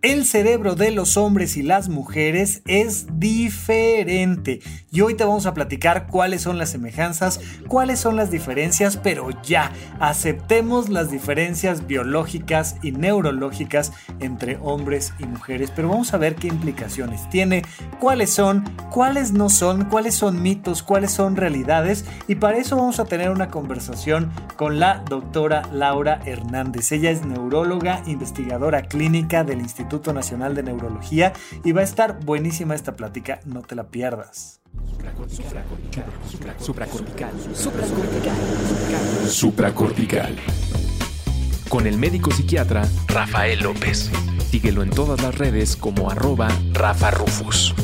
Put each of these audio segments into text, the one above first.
El cerebro de los hombres y las mujeres es diferente. Y hoy te vamos a platicar cuáles son las semejanzas, cuáles son las diferencias, pero ya, aceptemos las diferencias biológicas y neurológicas entre hombres y mujeres, pero vamos a ver qué implicaciones tiene, cuáles son, cuáles no son, cuáles son mitos, cuáles son realidades. Y para eso vamos a tener una conversación con la doctora Laura Hernández. Ella es neuróloga, investigadora clínica del Instituto Instituto Nacional de Neurología y va a estar buenísima esta plática, no te la pierdas. Supracortical. Supracortical. Supracortical. Con el médico psiquiatra Rafael López. Síguelo en todas las redes como arroba Rafa Rufus.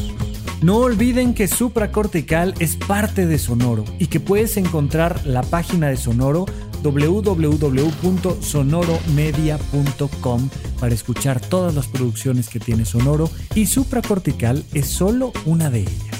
No olviden que Supracortical es parte de Sonoro y que puedes encontrar la página de Sonoro www.sonoromedia.com para escuchar todas las producciones que tiene Sonoro y Supracortical es solo una de ellas.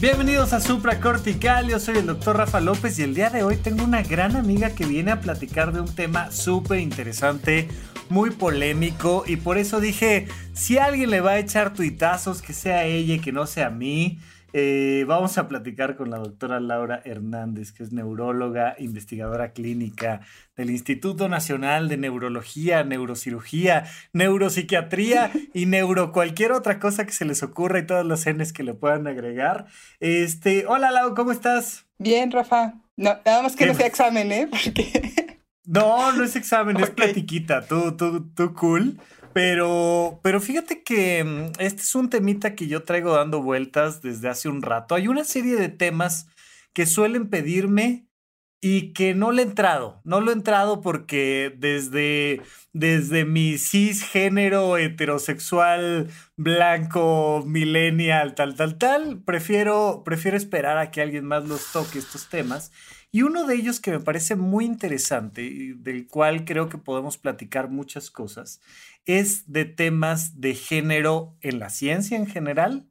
Bienvenidos a Supracortical, yo soy el doctor Rafa López y el día de hoy tengo una gran amiga que viene a platicar de un tema súper interesante, muy polémico y por eso dije, si alguien le va a echar tuitazos, que sea ella y que no sea a mí. Eh, vamos a platicar con la doctora Laura Hernández, que es neuróloga, investigadora clínica del Instituto Nacional de Neurología, Neurocirugía, Neuropsiquiatría y Neuro cualquier otra cosa que se les ocurra y todas las Ns que le puedan agregar. Este, hola Lau, ¿cómo estás? Bien, Rafa. No, nada más que no sea examen, ¿eh? No, no es examen, es platiquita. Tú, tú, tú cool. Pero, pero fíjate que mm, este es un temita que yo traigo dando vueltas desde hace un rato. Hay una serie de temas que suelen pedirme y que no le he entrado. No lo he entrado porque desde, desde mi cisgénero heterosexual, blanco, millennial, tal, tal, tal, prefiero, prefiero esperar a que alguien más los toque estos temas. Y uno de ellos que me parece muy interesante del cual creo que podemos platicar muchas cosas es de temas de género en la ciencia en general,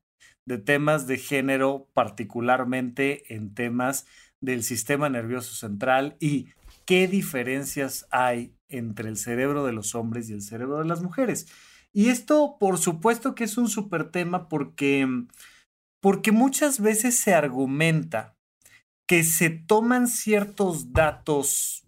de temas de género particularmente en temas del sistema nervioso central y qué diferencias hay entre el cerebro de los hombres y el cerebro de las mujeres. Y esto, por supuesto que es un súper tema porque, porque muchas veces se argumenta que se toman ciertos datos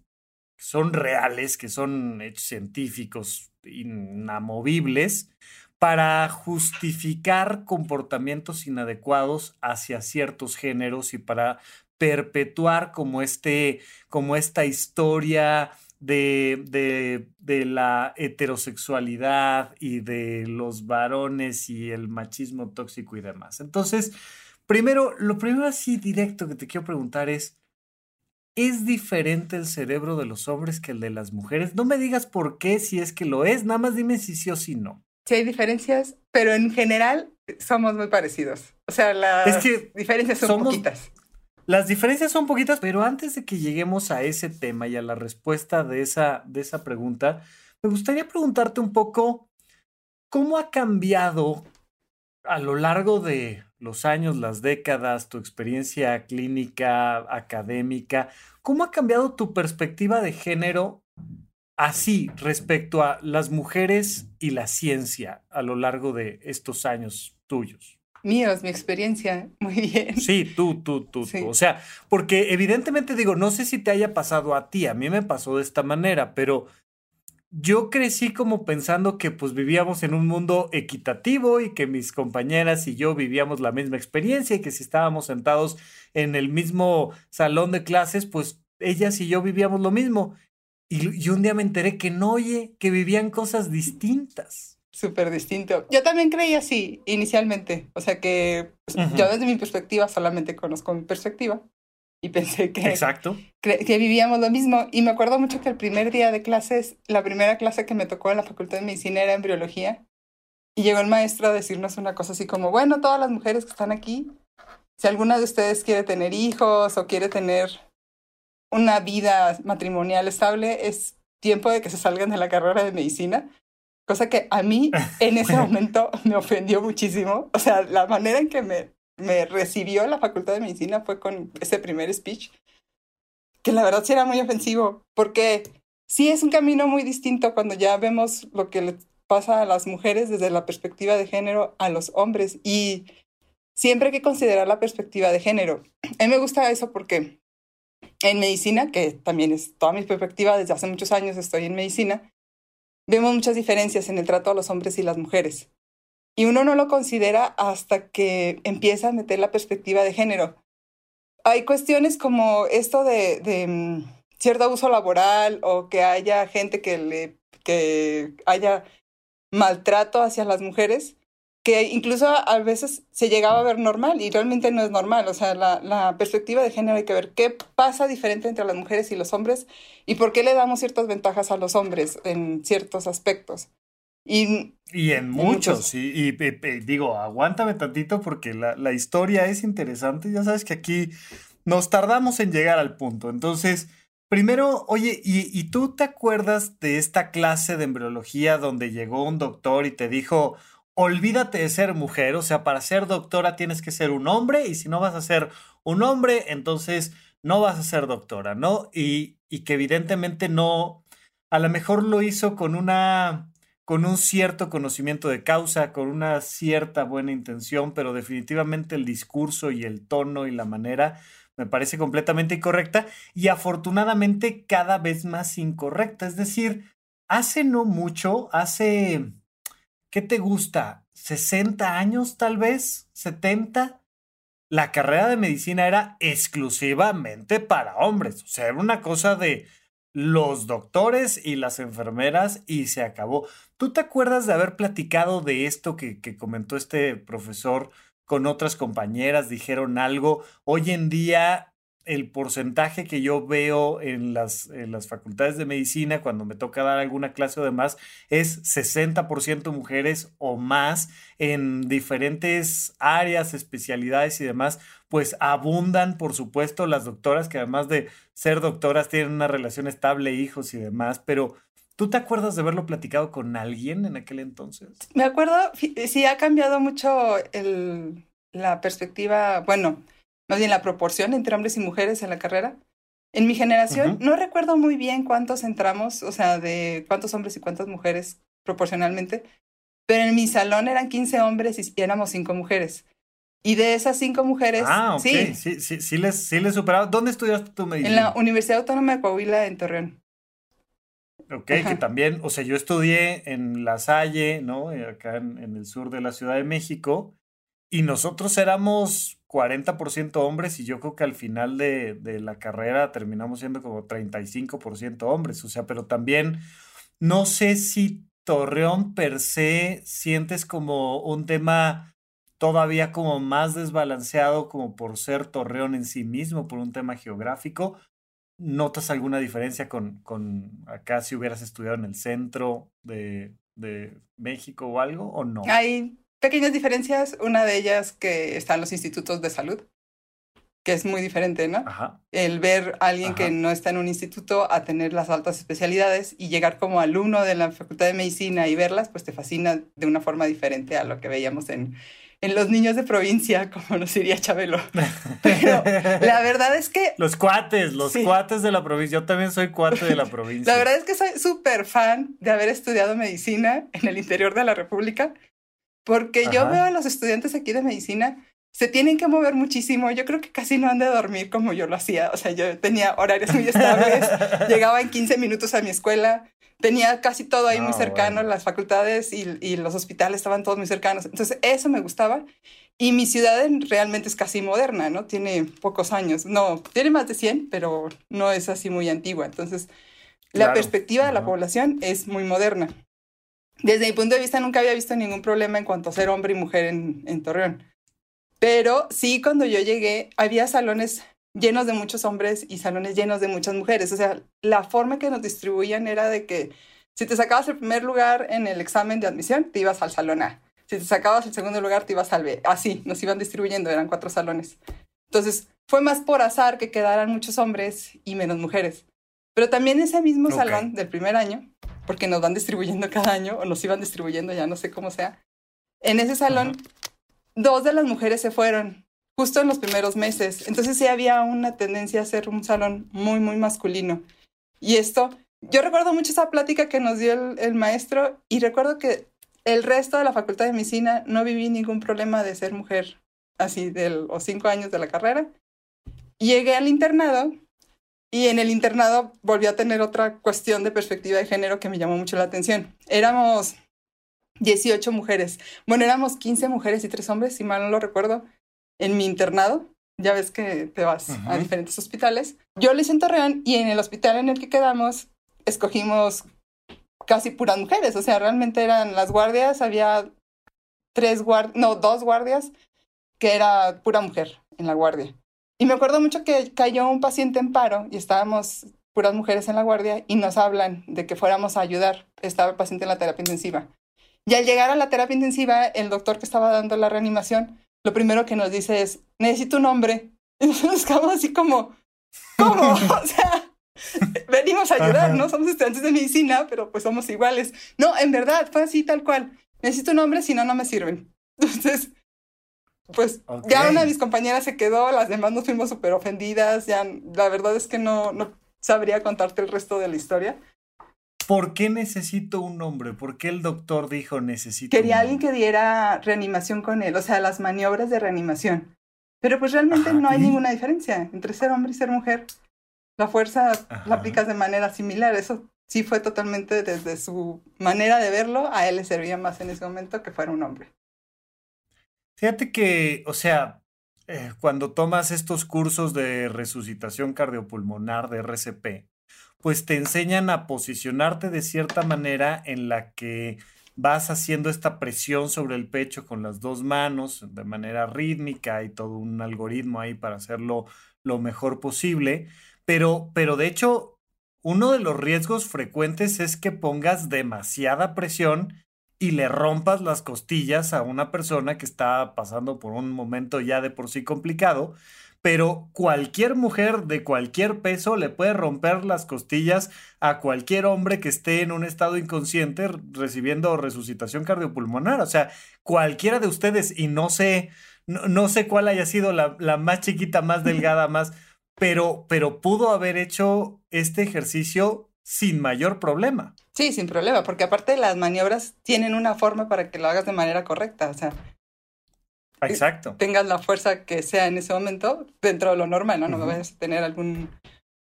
que son reales, que son hechos científicos inamovibles, para justificar comportamientos inadecuados hacia ciertos géneros y para perpetuar como, este, como esta historia de, de, de, la heterosexualidad y de los varones y el machismo tóxico y demás. Entonces, primero, lo primero así directo que te quiero preguntar es, ¿es diferente el cerebro de los hombres que el de las mujeres? No me digas por qué, si es que lo es, nada más dime si sí o si no. Sí hay diferencias, pero en general somos muy parecidos. O sea, las diferencias son poquitas. Las diferencias son poquitas, pero antes de que lleguemos a ese tema y a la respuesta de esa, de esa pregunta, me gustaría preguntarte un poco cómo ha cambiado a lo largo de los años, las décadas, tu experiencia clínica, académica, ¿cómo ha cambiado tu perspectiva de género así respecto a las mujeres y la ciencia a lo largo de estos años tuyos? míos, mi experiencia, muy bien. Sí, tú, tú, tú, tú. O sea, porque evidentemente digo, no sé si te haya pasado a ti, a mí me pasó de esta manera, pero yo crecí como pensando que pues vivíamos en un mundo equitativo y que mis compañeras y yo vivíamos la misma experiencia y que si estábamos sentados en el mismo salón de clases, pues ellas y yo vivíamos lo mismo. Y, y un día me enteré que no, oye, que vivían cosas distintas súper distinto. Yo también creía así inicialmente, o sea que pues, yo desde mi perspectiva solamente conozco mi perspectiva y pensé que, Exacto. que vivíamos lo mismo. Y me acuerdo mucho que el primer día de clases, la primera clase que me tocó en la Facultad de Medicina era embriología y llegó el maestro a decirnos una cosa así como, bueno, todas las mujeres que están aquí, si alguna de ustedes quiere tener hijos o quiere tener una vida matrimonial estable, es tiempo de que se salgan de la carrera de medicina cosa que a mí en ese momento me ofendió muchísimo. O sea, la manera en que me, me recibió la Facultad de Medicina fue con ese primer speech, que la verdad sí era muy ofensivo, porque sí es un camino muy distinto cuando ya vemos lo que pasa a las mujeres desde la perspectiva de género a los hombres. Y siempre hay que considerar la perspectiva de género. A mí me gusta eso porque en medicina, que también es toda mi perspectiva, desde hace muchos años estoy en medicina, vemos muchas diferencias en el trato a los hombres y las mujeres. Y uno no lo considera hasta que empieza a meter la perspectiva de género. Hay cuestiones como esto de, mm, cierto abuso laboral o que haya gente que le que haya maltrato hacia las mujeres que incluso a veces se llegaba a ver normal y realmente no es normal. O sea, la, perspectiva de género hay que ver qué pasa diferente entre las mujeres y los hombres y por qué le damos ciertas ventajas a los hombres en ciertos aspectos. Y, y en muchos, Y, y, digo, aguántame tantito porque la, la historia es interesante. Ya sabes que aquí nos tardamos en llegar al punto. Entonces, Primero, oye, ¿y, ¿y, tú te acuerdas de esta clase de embriología donde llegó un doctor y te dijo, olvídate de ser mujer, o sea, para ser doctora tienes que ser un hombre y si no vas a ser un hombre, entonces no vas a ser doctora, ¿no? Y, y que evidentemente no, a lo mejor lo hizo con una, con un cierto conocimiento de causa, con una cierta buena intención, pero definitivamente el discurso y el tono y la manera me parece completamente incorrecta y afortunadamente cada vez más incorrecta. Es decir, hace no mucho, hace ¿qué te gusta? ¿60 años tal vez? ¿70? La carrera de medicina era exclusivamente para hombres. O sea, era una cosa de los doctores y las enfermeras y se acabó. ¿Tú te acuerdas de haber platicado de esto que, comentó este profesor con otras compañeras? ¿Dijeron algo? Hoy en día el porcentaje que yo veo en las, facultades de medicina cuando me toca dar alguna clase o demás es 60% mujeres o más en diferentes áreas, especialidades y demás, pues abundan, por supuesto, las doctoras que además de ser doctoras tienen una relación estable, hijos y demás, pero ¿Tú te acuerdas de haberlo platicado con alguien en aquel entonces? Me acuerdo, sí, ha cambiado mucho el, la perspectiva, bueno, más bien la proporción entre hombres y mujeres en la carrera. En mi generación, no recuerdo muy bien cuántos entramos, o sea, de cuántos hombres y cuántas mujeres proporcionalmente, pero en mi salón eran 15 hombres y éramos 5 mujeres. Y de esas 5 mujeres, ah, sí, sí, sí, sí, les, sí les superaba. ¿Dónde estudiaste tu medicina? En la Universidad Autónoma de Coahuila, en Torreón. Ok, que también, o sea, yo estudié en La Salle, ¿no? Acá en, en el sur de la Ciudad de México, y nosotros éramos 40% hombres y yo creo que al final de, de, la carrera terminamos siendo como 35% hombres. O sea, pero también no sé si Torreón per se sientes como un tema todavía como más desbalanceado como por ser Torreón en sí mismo, por un tema geográfico. ¿Notas alguna diferencia con, con acá si hubieras estudiado en el centro de, de México o algo o no? Pequeñas diferencias. Una de ellas que están los institutos de salud, que es muy diferente, ¿no? Ajá. El ver a alguien que no está en un instituto a tener las altas especialidades y llegar como alumno de la Facultad de Medicina y verlas, pues te fascina de una forma diferente a lo que veíamos en, en los niños de provincia, como nos diría Chabelo. Pero la verdad es que... Los cuates, los cuates de la provincia. Yo también soy cuate de la provincia. La verdad es que soy súper fan de haber estudiado medicina en el interior de la República porque yo veo a los estudiantes aquí de medicina, se tienen que mover muchísimo. Yo creo que casi no han de dormir como yo lo hacía. O sea, yo tenía horarios muy estables, llegaba en 15 minutos a mi escuela, tenía casi todo ahí muy cercano, las facultades y, y, los hospitales estaban todos muy cercanos. Entonces, eso me gustaba. Y mi ciudad realmente es casi moderna, ¿no? Tiene pocos años. No, tiene más de 100, pero no es así muy antigua. Entonces, la perspectiva de la población es muy moderna desde mi punto de vista nunca había visto ningún problema en cuanto a ser hombre y mujer en, en Torreón. Pero sí, cuando yo llegué, había salones llenos de muchos hombres y salones llenos de muchas mujeres. O sea, la forma que nos distribuían era de que si te sacabas el primer lugar en el examen de admisión, te ibas al salón A. Si te sacabas el segundo lugar, te ibas al B. Así, nos iban distribuyendo, eran cuatro salones. Entonces, fue más por azar que quedaran muchos hombres y menos mujeres. Pero también ese mismo salón del primer año porque nos van distribuyendo cada año, o nos iban distribuyendo, ya no sé cómo sea. En ese salón, dos de las mujeres se fueron justo en los primeros meses. Entonces sí había una tendencia a ser un salón muy, muy masculino. Y esto, yo recuerdo mucho esa plática que nos dio el, el maestro y recuerdo que el resto de la facultad de medicina no viví ningún problema de ser mujer, así de los cinco años de la carrera. Llegué al internado y en el internado volví a tener otra cuestión de perspectiva de género que me llamó mucho la atención. Éramos 18 mujeres. Bueno, éramos 15 mujeres y 3 hombres, si mal no lo recuerdo, en mi internado. Ya ves que te vas a diferentes hospitales. Yo lo hice en Torreón y en el hospital en el que quedamos escogimos casi puras mujeres. O sea, realmente eran las guardias, había tres guardias, no, dos guardias, que era pura mujer en la guardia. Y me acuerdo mucho que cayó un paciente en paro y estábamos puras mujeres en la guardia y nos hablan de que fuéramos a ayudar. Estaba el paciente en la terapia intensiva. Y al llegar a la terapia intensiva, el doctor que estaba dando la reanimación, lo primero que nos dice es, necesito un nombre. Y nos quedamos así como, ¿cómo? o sea, venimos a ayudar, ¿no? Somos estudiantes de medicina, pero pues somos iguales. No, en verdad, fue así tal cual. Necesito un nombre, si no, no me sirven. Entonces, pues ya una de mis compañeras se quedó, las demás nos fuimos súper ofendidas, ya la verdad es que no, no sabría contarte el resto de la historia. ¿Por qué necesito un nombre? ¿Por qué el doctor dijo necesito Quería alguien que diera reanimación con él, o sea, las maniobras de reanimación. Pero pues realmente no hay ninguna diferencia entre ser hombre y ser mujer. La fuerza la aplicas de manera similar. Eso sí fue totalmente desde su manera de verlo. A él le servía más en ese momento que fuera un hombre. Fíjate que, o sea, eh, cuando tomas estos cursos de resucitación cardiopulmonar de RCP, pues te enseñan a posicionarte de cierta manera en la que vas haciendo esta presión sobre el pecho con las dos manos de manera rítmica y todo un algoritmo ahí para hacerlo lo mejor posible. Pero, pero de hecho, uno de los riesgos frecuentes es que pongas demasiada presión y le rompas las costillas a una persona que está pasando por un momento ya de por sí complicado, pero cualquier mujer de cualquier peso le puede romper las costillas a cualquier hombre que esté en un estado inconsciente recibiendo resucitación cardiopulmonar. O sea, cualquiera de ustedes, y no sé, no, sé cuál haya sido la, la, más chiquita, más delgada, más, pero, pero pudo haber hecho este ejercicio sin mayor problema. Sí, sin problema, porque aparte las maniobras tienen una forma para que lo hagas de manera correcta, o sea. Exacto. Tengas la fuerza que sea en ese momento dentro de lo normal, ¿no? No vayas a tener algún,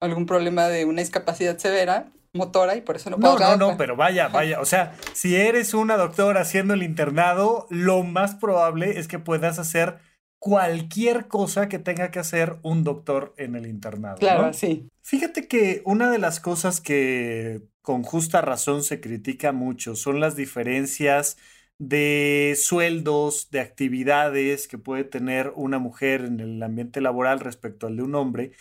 algún problema de una discapacidad severa motora y por eso no puedo. No, no, no, pero vaya, vaya. O sea, si eres una doctora haciendo el internado, lo más probable es que puedas hacer cualquier cosa que tenga que hacer un doctor en el internado. Claro, sí. Fíjate que una de las cosas que con justa razón se critica mucho son las diferencias de sueldos, de actividades que puede tener una mujer en el ambiente laboral respecto al de un hombre.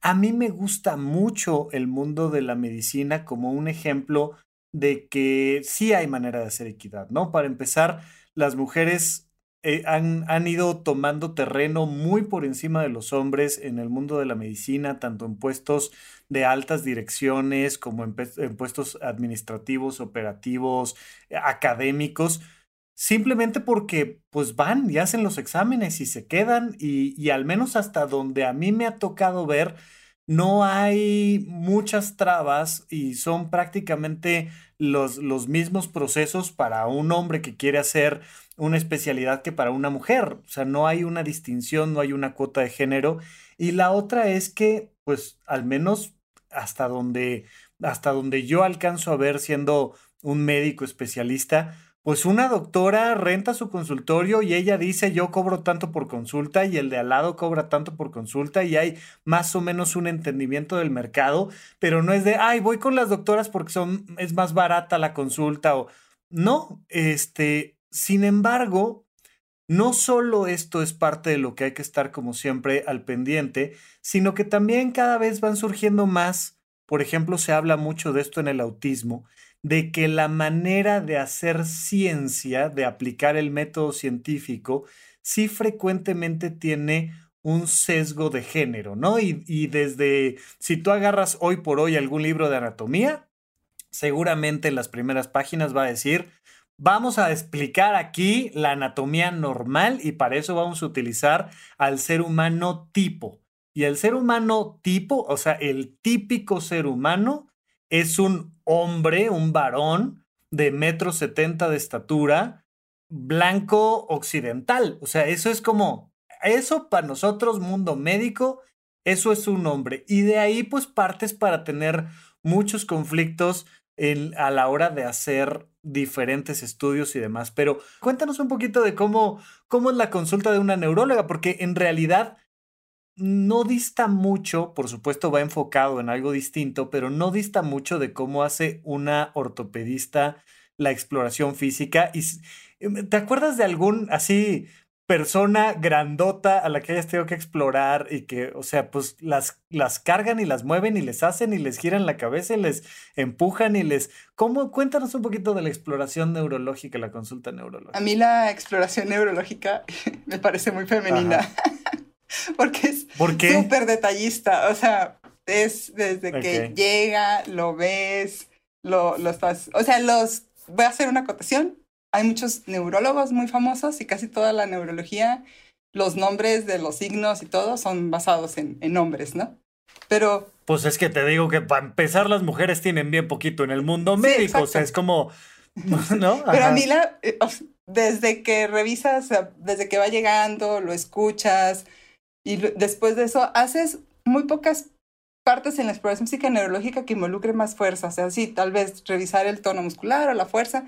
A mí me gusta mucho el mundo de la medicina como un ejemplo de que sí hay manera de hacer equidad, ¿no? Para empezar, las mujeres eh, han, han, ido tomando terreno muy por encima de los hombres en el mundo de la medicina, tanto en puestos de altas direcciones como en, puestos administrativos, operativos, eh, académicos, simplemente porque pues van y hacen los exámenes y se quedan y, y al menos hasta donde a mí me ha tocado ver, no hay muchas trabas y son prácticamente los, los mismos procesos para un hombre que quiere hacer una especialidad que para una mujer. O sea, no hay una distinción, no hay una cuota de género. Y la otra es que, pues, al menos hasta donde, hasta donde yo alcanzo a ver siendo un médico especialista, pues una doctora renta su consultorio y ella dice yo cobro tanto por consulta y el de al lado cobra tanto por consulta y hay más o menos un entendimiento del mercado, pero no es de, ay, voy con las doctoras porque son, es más barata la consulta o no, este, sin embargo, no solo esto es parte de lo que hay que estar como siempre al pendiente, sino que también cada vez van surgiendo más, por ejemplo, se habla mucho de esto en el autismo, de que la manera de hacer ciencia, de aplicar el método científico, sí frecuentemente tiene un sesgo de género, ¿no? Y, y, desde, si tú agarras hoy por hoy algún libro de anatomía, seguramente en las primeras páginas va a decir Vamos a explicar aquí la anatomía normal y para eso vamos a utilizar al ser humano tipo. Y el ser humano tipo, o sea, el típico ser humano, es un hombre, un varón de metro setenta de estatura, blanco occidental. O sea, eso es como, eso para nosotros, mundo médico, eso es un hombre. Y de ahí pues partes para tener muchos conflictos a la hora de hacer diferentes estudios y demás. Pero cuéntanos un poquito de cómo, cómo es la consulta de una neuróloga, porque en realidad no dista mucho, por supuesto va enfocado en algo distinto, pero no dista mucho de cómo hace una ortopedista la exploración física. Y, em, ¿Te acuerdas de algún así persona grandota a la que hayas tenido que explorar y que, o sea, pues las, las cargan y las mueven y les hacen y les giran la cabeza y les empujan y les... ¿Cómo? Cuéntanos un poquito de la exploración neurológica, la consulta neurológica. A mí la exploración neurológica me parece muy femenina. porque es súper detallista. O sea, es desde que llega, lo ves, lo, lo estás. O sea, los. Voy a hacer una acotación. Hay muchos neurólogos muy famosos y casi toda la neurología, los nombres de los signos y todo son basados en, en nombres, ¿no? Pero. Pues es que te digo que para empezar, las mujeres tienen bien poquito en el mundo médico. o sea, es como. ¿No? Pero a mí la. Eh, desde que revisas, desde que va llegando, lo escuchas, y después de eso, haces muy pocas partes en la exploración física neurológica que involucre más fuerza. O sea, sí, tal vez revisar el tono muscular o la fuerza,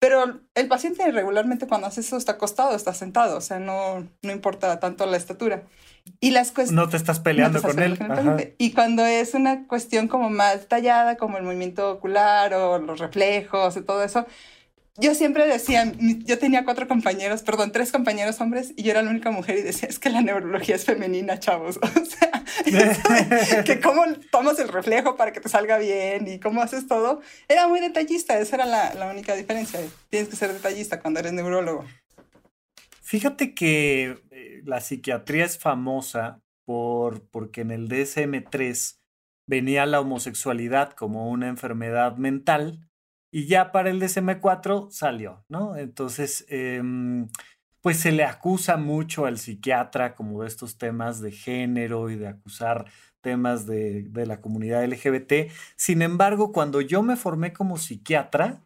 pero el paciente regularmente cuando hace eso está acostado, está sentado, o sea, no, no importa tanto la estatura. Y las No te estás peleando con él. y cuando es una cuestión como más tallada, como el movimiento ocular o los reflejos y todo eso, yo siempre decía, yo tenía cuatro compañeros, perdón, tres compañeros hombres y yo era la única mujer y decía, es que la neurología es femenina, chavos. O sea, que cómo tomas el reflejo para que te salga bien y cómo haces todo. Era muy detallista, esa era la, la única diferencia. Tienes que ser detallista cuando eres neurólogo. Fíjate que eh, la psiquiatría es famosa por, porque en el DSM-3 venía la homosexualidad como una enfermedad mental y ya para el DSM-4 salió, ¿no? Entonces, em, pues se le acusa mucho al psiquiatra como de estos temas de género y de acusar temas de, de la comunidad LGBT. Sin embargo, cuando yo me formé como psiquiatra,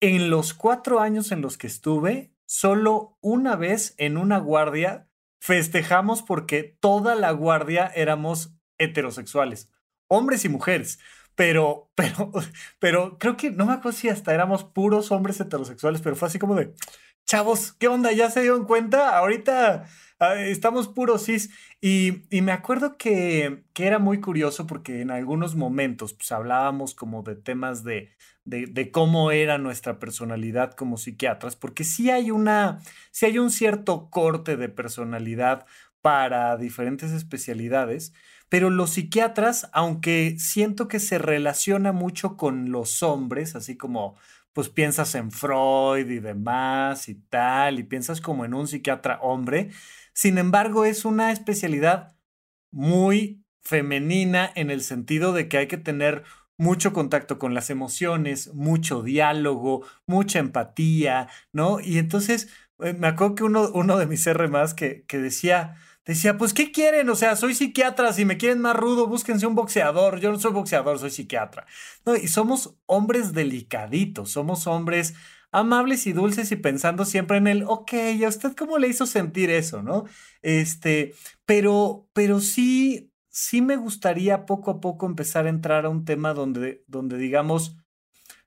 en los cuatro años en los que estuve, solo una vez en una guardia festejamos porque toda la guardia éramos heterosexuales, hombres y mujeres. Pero, pero, pero creo que no me acuerdo si hasta éramos puros hombres heterosexuales, pero fue así como de, chavos, ¿qué onda? ¿Ya se dieron cuenta? Ahorita ah, estamos puros cis. Y, y me acuerdo que, que, era muy curioso porque en algunos momentos pues, hablábamos como de temas de, de, cómo era nuestra personalidad como psiquiatras, porque sí hay una, sí hay un cierto corte de personalidad para diferentes especialidades. Pero los psiquiatras, aunque siento que se relaciona mucho con los hombres, así como pues piensas en Freud y demás y tal, y piensas como en un psiquiatra hombre, sin embargo es una especialidad muy femenina en el sentido de que hay que tener mucho contacto con las emociones, mucho diálogo, mucha empatía, ¿no? Y entonces eh, me acuerdo que uno, uno de mis R más que, que decía, decía, pues, ¿qué quieren? O sea, soy psiquiatra, si me quieren más rudo, búsquense un boxeador. Yo no soy boxeador, soy psiquiatra. No, y somos hombres delicaditos, somos hombres amables y dulces y pensando siempre en el, ok, ¿a usted cómo le hizo sentir eso, no? Este, pero, pero sí, sí me gustaría poco a poco empezar a entrar a un tema donde, donde digamos,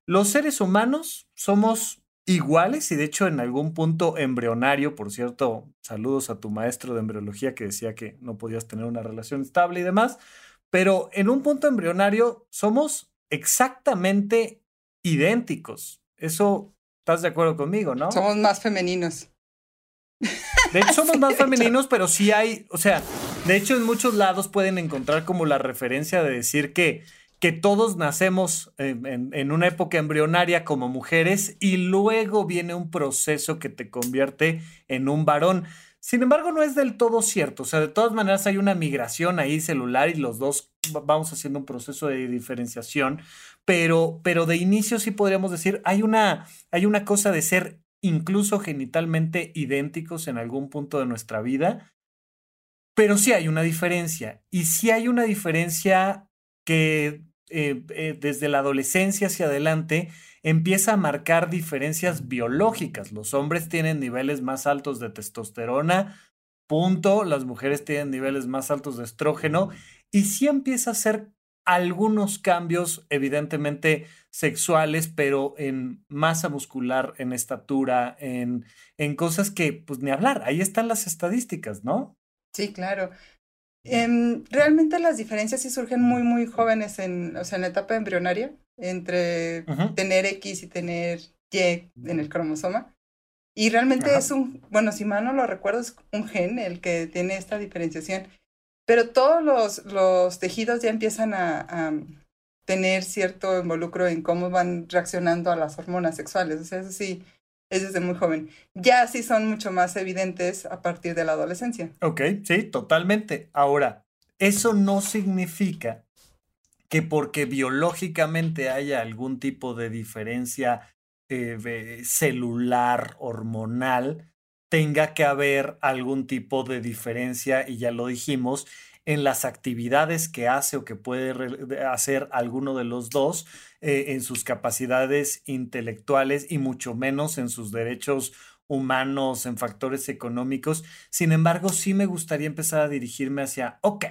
los seres humanos somos iguales y de hecho en algún punto embrionario, por cierto, saludos a tu maestro de embriología que decía que no podías tener una relación estable y demás, pero en un punto embrionario somos exactamente idénticos. Eso, ¿estás de acuerdo conmigo, no? Somos más femeninos. De hecho, somos más femeninos, pero sí hay, o sea, de hecho en muchos lados pueden encontrar como la referencia de decir que que todos nacemos en, una época embrionaria como mujeres y luego viene un proceso que te convierte en un varón. Sin embargo, no es del todo cierto. O sea, de todas maneras hay una migración ahí celular y los dos vamos haciendo un proceso de diferenciación, pero, pero de inicio sí podríamos decir, hay una, hay una cosa de ser incluso genitalmente idénticos en algún punto de nuestra vida, pero sí hay una diferencia. Y sí hay una diferencia que eh, eh, desde la adolescencia hacia adelante empieza a marcar diferencias biológicas. Los hombres tienen niveles más altos de testosterona, punto. Las mujeres tienen niveles más altos de estrógeno y sí empieza a ser algunos cambios, evidentemente sexuales, pero en masa muscular, en estatura, en, en cosas que, pues ni hablar, ahí están las estadísticas, ¿no? Sí, claro. Em, realmente las diferencias sí surgen muy, muy jóvenes, en, o sea, en la etapa embrionaria, entre tener X y tener Y en el cromosoma. Y realmente es un, bueno, si mal no lo recuerdo, es un gen el que tiene esta diferenciación. Pero todos los, los tejidos ya empiezan a, tener cierto involucro en cómo van reaccionando a las hormonas sexuales. O sea, eso sí, es desde muy joven. Ya sí son mucho más evidentes a partir de la adolescencia. Ok, sí, totalmente. Ahora, eso no significa que porque biológicamente haya algún tipo de diferencia eh, celular, hormonal, tenga que haber algún tipo de diferencia, y ya lo dijimos, en las actividades que hace o que puede hacer alguno de los dos, eh, en sus capacidades intelectuales y mucho menos en sus derechos humanos, en factores económicos. Sin embargo, sí me gustaría empezar a dirigirme hacia, ok,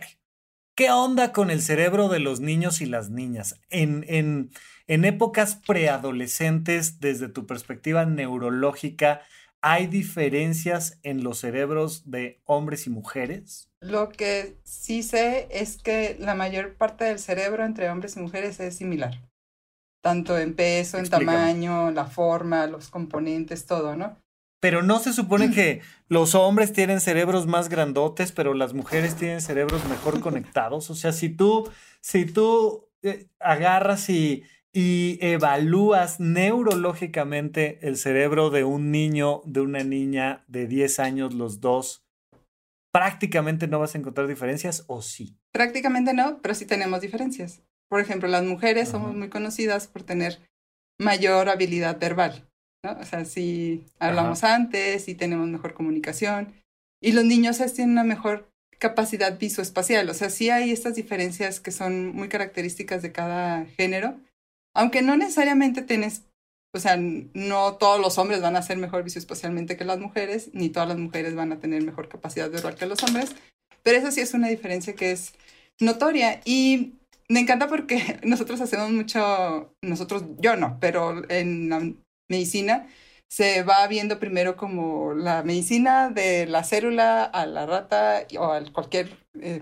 ¿qué onda con el cerebro de los niños y las niñas? En, en, en épocas preadolescentes, desde tu perspectiva neurológica, ¿Hay diferencias en los cerebros de hombres y mujeres? Lo que sí sé es que la mayor parte del cerebro entre hombres y mujeres es similar, tanto en peso, en tamaño, la forma, los componentes, todo, ¿no? Pero no se supone que los hombres tienen cerebros más grandotes, pero las mujeres tienen cerebros mejor conectados. O sea, si tú, si tú eh, agarras y y evalúas neurológicamente el cerebro de un niño, de una niña de 10 años, los dos, prácticamente no vas a encontrar diferencias o sí? Prácticamente no, pero sí tenemos diferencias. Por ejemplo, las mujeres somos muy conocidas por tener mayor habilidad verbal, ¿no? O sea, si hablamos antes, si tenemos mejor comunicación. Y los niños tienen una mejor capacidad visoespacial. O sea, sí hay estas diferencias que son muy características de cada género aunque no necesariamente tienes, o sea, no todos los hombres van a ser mejor visoespacialmente que las mujeres, ni todas las mujeres van a tener mejor capacidad verbal que los hombres, pero eso sí es una diferencia que es notoria. Y me encanta porque nosotros hacemos mucho, nosotros, yo no, pero en la medicina se va viendo primero como la medicina de la célula a la rata o a cualquier eh,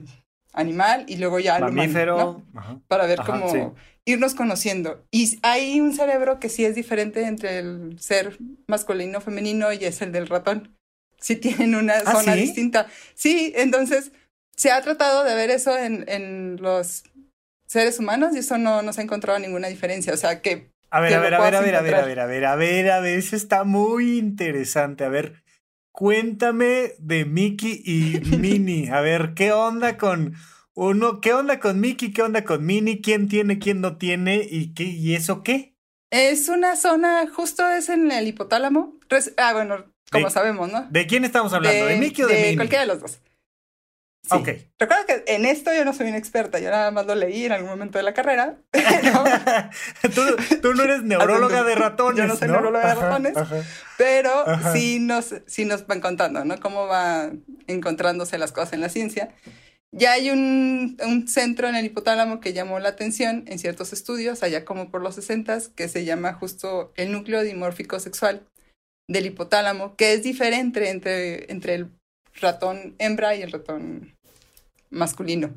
animal y luego ya al humano, para ver cómo irnos conociendo. Y hay un cerebro que sí es diferente entre el ser masculino, o femenino y es el del ratón. Sí tienen una ah, zona distinta. Sí, entonces se ha tratado de ver eso en, en, los seres humanos y eso no, no se ha encontrado ninguna diferencia. O sea que... A ver, a, ver, a, ver a ver, a ver, a ver, a ver, a ver, a ver, eso está muy interesante. A ver, cuéntame de Mickey y Minnie. A ver, ¿qué onda con uno, ¿qué onda con Mickey? ¿Qué onda con Minnie? ¿Quién tiene, quién no tiene? ¿Y, qué, y eso qué? Es una zona, justo es en el hipotálamo. ah, bueno, como sabemos, ¿no? ¿De quién estamos hablando? ¿De, Mickey o de, de Minnie? cualquiera de los dos. Sí. Ok. Recuerda que en esto yo no soy una experta, yo nada más lo leí en algún momento de la carrera. tú, no eres neuróloga de ratones. Yo no soy neuróloga de ratones, pero sí nos, sí nos van contando, ¿no? Cómo va encontrándose las cosas en la ciencia. Ya hay un, un, centro en el hipotálamo que llamó la atención en ciertos estudios, allá como por los 60, que se llama justo el núcleo dimórfico sexual del hipotálamo, que es diferente entre, entre el ratón hembra y el ratón masculino.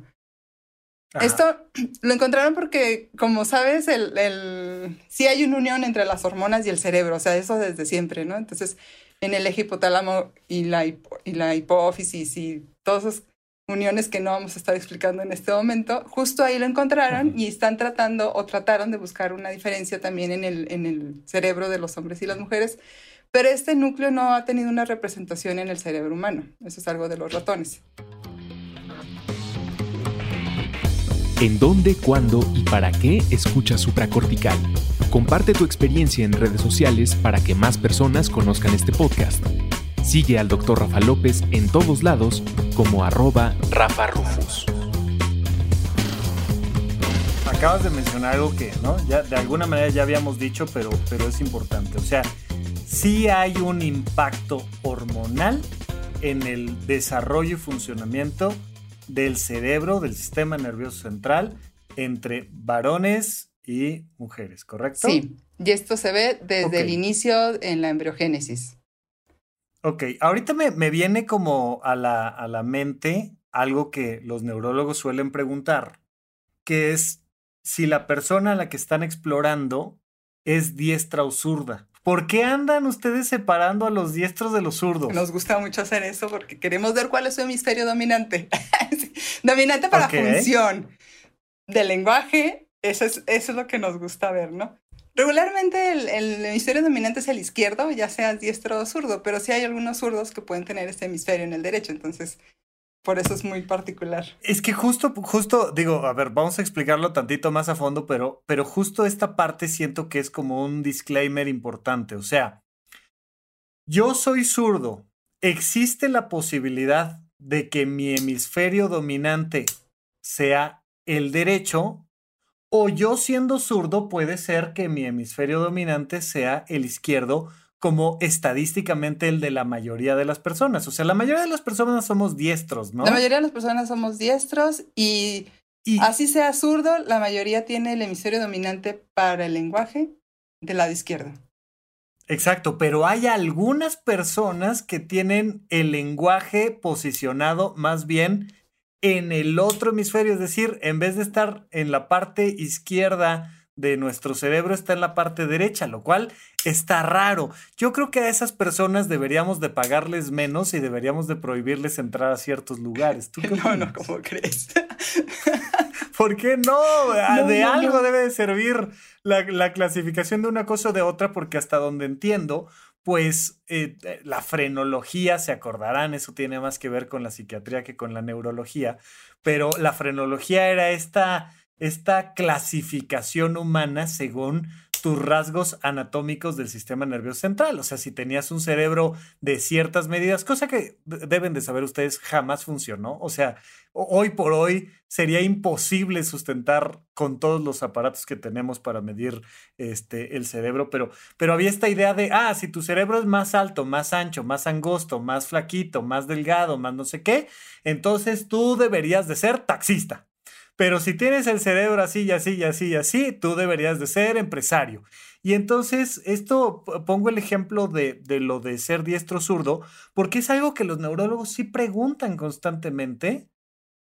Esto lo encontraron porque, como sabes, el, el, sí hay una unión entre las hormonas y el cerebro, o sea, eso desde siempre, ¿no? Entonces, en el eje hipotálamo y la, y la hipófisis y todos esos uniones que no vamos a estar explicando en este momento, justo ahí lo encontraron y están tratando o trataron de buscar una diferencia también en el, en el cerebro de los hombres y las mujeres, pero este núcleo no ha tenido una representación en el cerebro humano. Eso es algo de los ratones. ¿En dónde, cuándo y para qué escucha supracortical? Comparte tu experiencia en redes sociales para que más personas conozcan este podcast. Sigue al Dr. Rafa López en todos lados como arroba Rafa Rufus. acabas de mencionar algo que, ¿no? Ya de alguna manera ya habíamos dicho, pero, pero es importante. O sea, sí hay un impacto hormonal en el desarrollo y funcionamiento del cerebro, del sistema nervioso central, entre varones y mujeres, ¿correcto? Sí, y esto se ve desde el inicio en la embriogénesis. Ok, ahorita me, me viene como a la, a la mente algo que los neurólogos suelen preguntar, que es si la persona a la que están explorando es diestra o zurda. ¿Por qué andan ustedes separando a los diestros de los zurdos? Nos gusta mucho hacer eso porque queremos ver cuál es su hemisferio dominante. dominante para función del lenguaje, eso es, eso es lo que nos gusta ver, ¿no? Regularmente el, hemisferio dominante es el izquierdo, ya sea diestro o zurdo, pero sí hay algunos zurdos que pueden tener este hemisferio en el derecho, entonces por eso es muy particular. Es que justo, justo, digo, a ver, vamos a explicarlo tantito más a fondo, pero, pero justo esta parte siento que es como un disclaimer importante. O sea, yo soy zurdo. ¿Existe la posibilidad de que mi hemisferio dominante sea el derecho? O yo siendo zurdo puede ser que mi hemisferio dominante sea el izquierdo como estadísticamente el de la mayoría de las personas. O sea, la mayoría de las personas somos diestros, ¿no? La mayoría de las personas somos diestros y, así sea zurdo, la mayoría tiene el hemisferio dominante para el lenguaje del lado izquierdo. Exacto, pero hay algunas personas que tienen el lenguaje posicionado más bien en el otro hemisferio, es decir, en vez de estar en la parte izquierda de nuestro cerebro está en la parte derecha, lo cual está raro. Yo creo que a esas personas deberíamos de pagarles menos y deberíamos de prohibirles entrar a ciertos lugares. ¿Tú no, no, ¿cómo crees? ¿Por qué no? Ah, de algo debe de servir la, clasificación de una cosa o de otra, porque hasta donde entiendo, pues eh, la frenología, se acordarán, eso tiene más que ver con la psiquiatría que con la neurología, pero la frenología era esta esta clasificación humana según tus rasgos anatómicos del sistema nervioso central. O sea, si tenías un cerebro de ciertas medidas, cosa que deben de saber ustedes jamás funcionó. O sea, hoy por hoy sería imposible sustentar con todos los aparatos que tenemos para medir este, el cerebro, pero, pero había esta idea de, ah, si tu cerebro es más alto, más ancho, más angosto, más flaquito, más delgado, más no sé qué, entonces tú deberías de ser taxista. Pero si tienes el cerebro así y así y así y así, tú deberías de ser empresario. Y entonces, esto pongo el ejemplo de, de lo de ser diestro zurdo, porque es algo que los neurólogos sí preguntan constantemente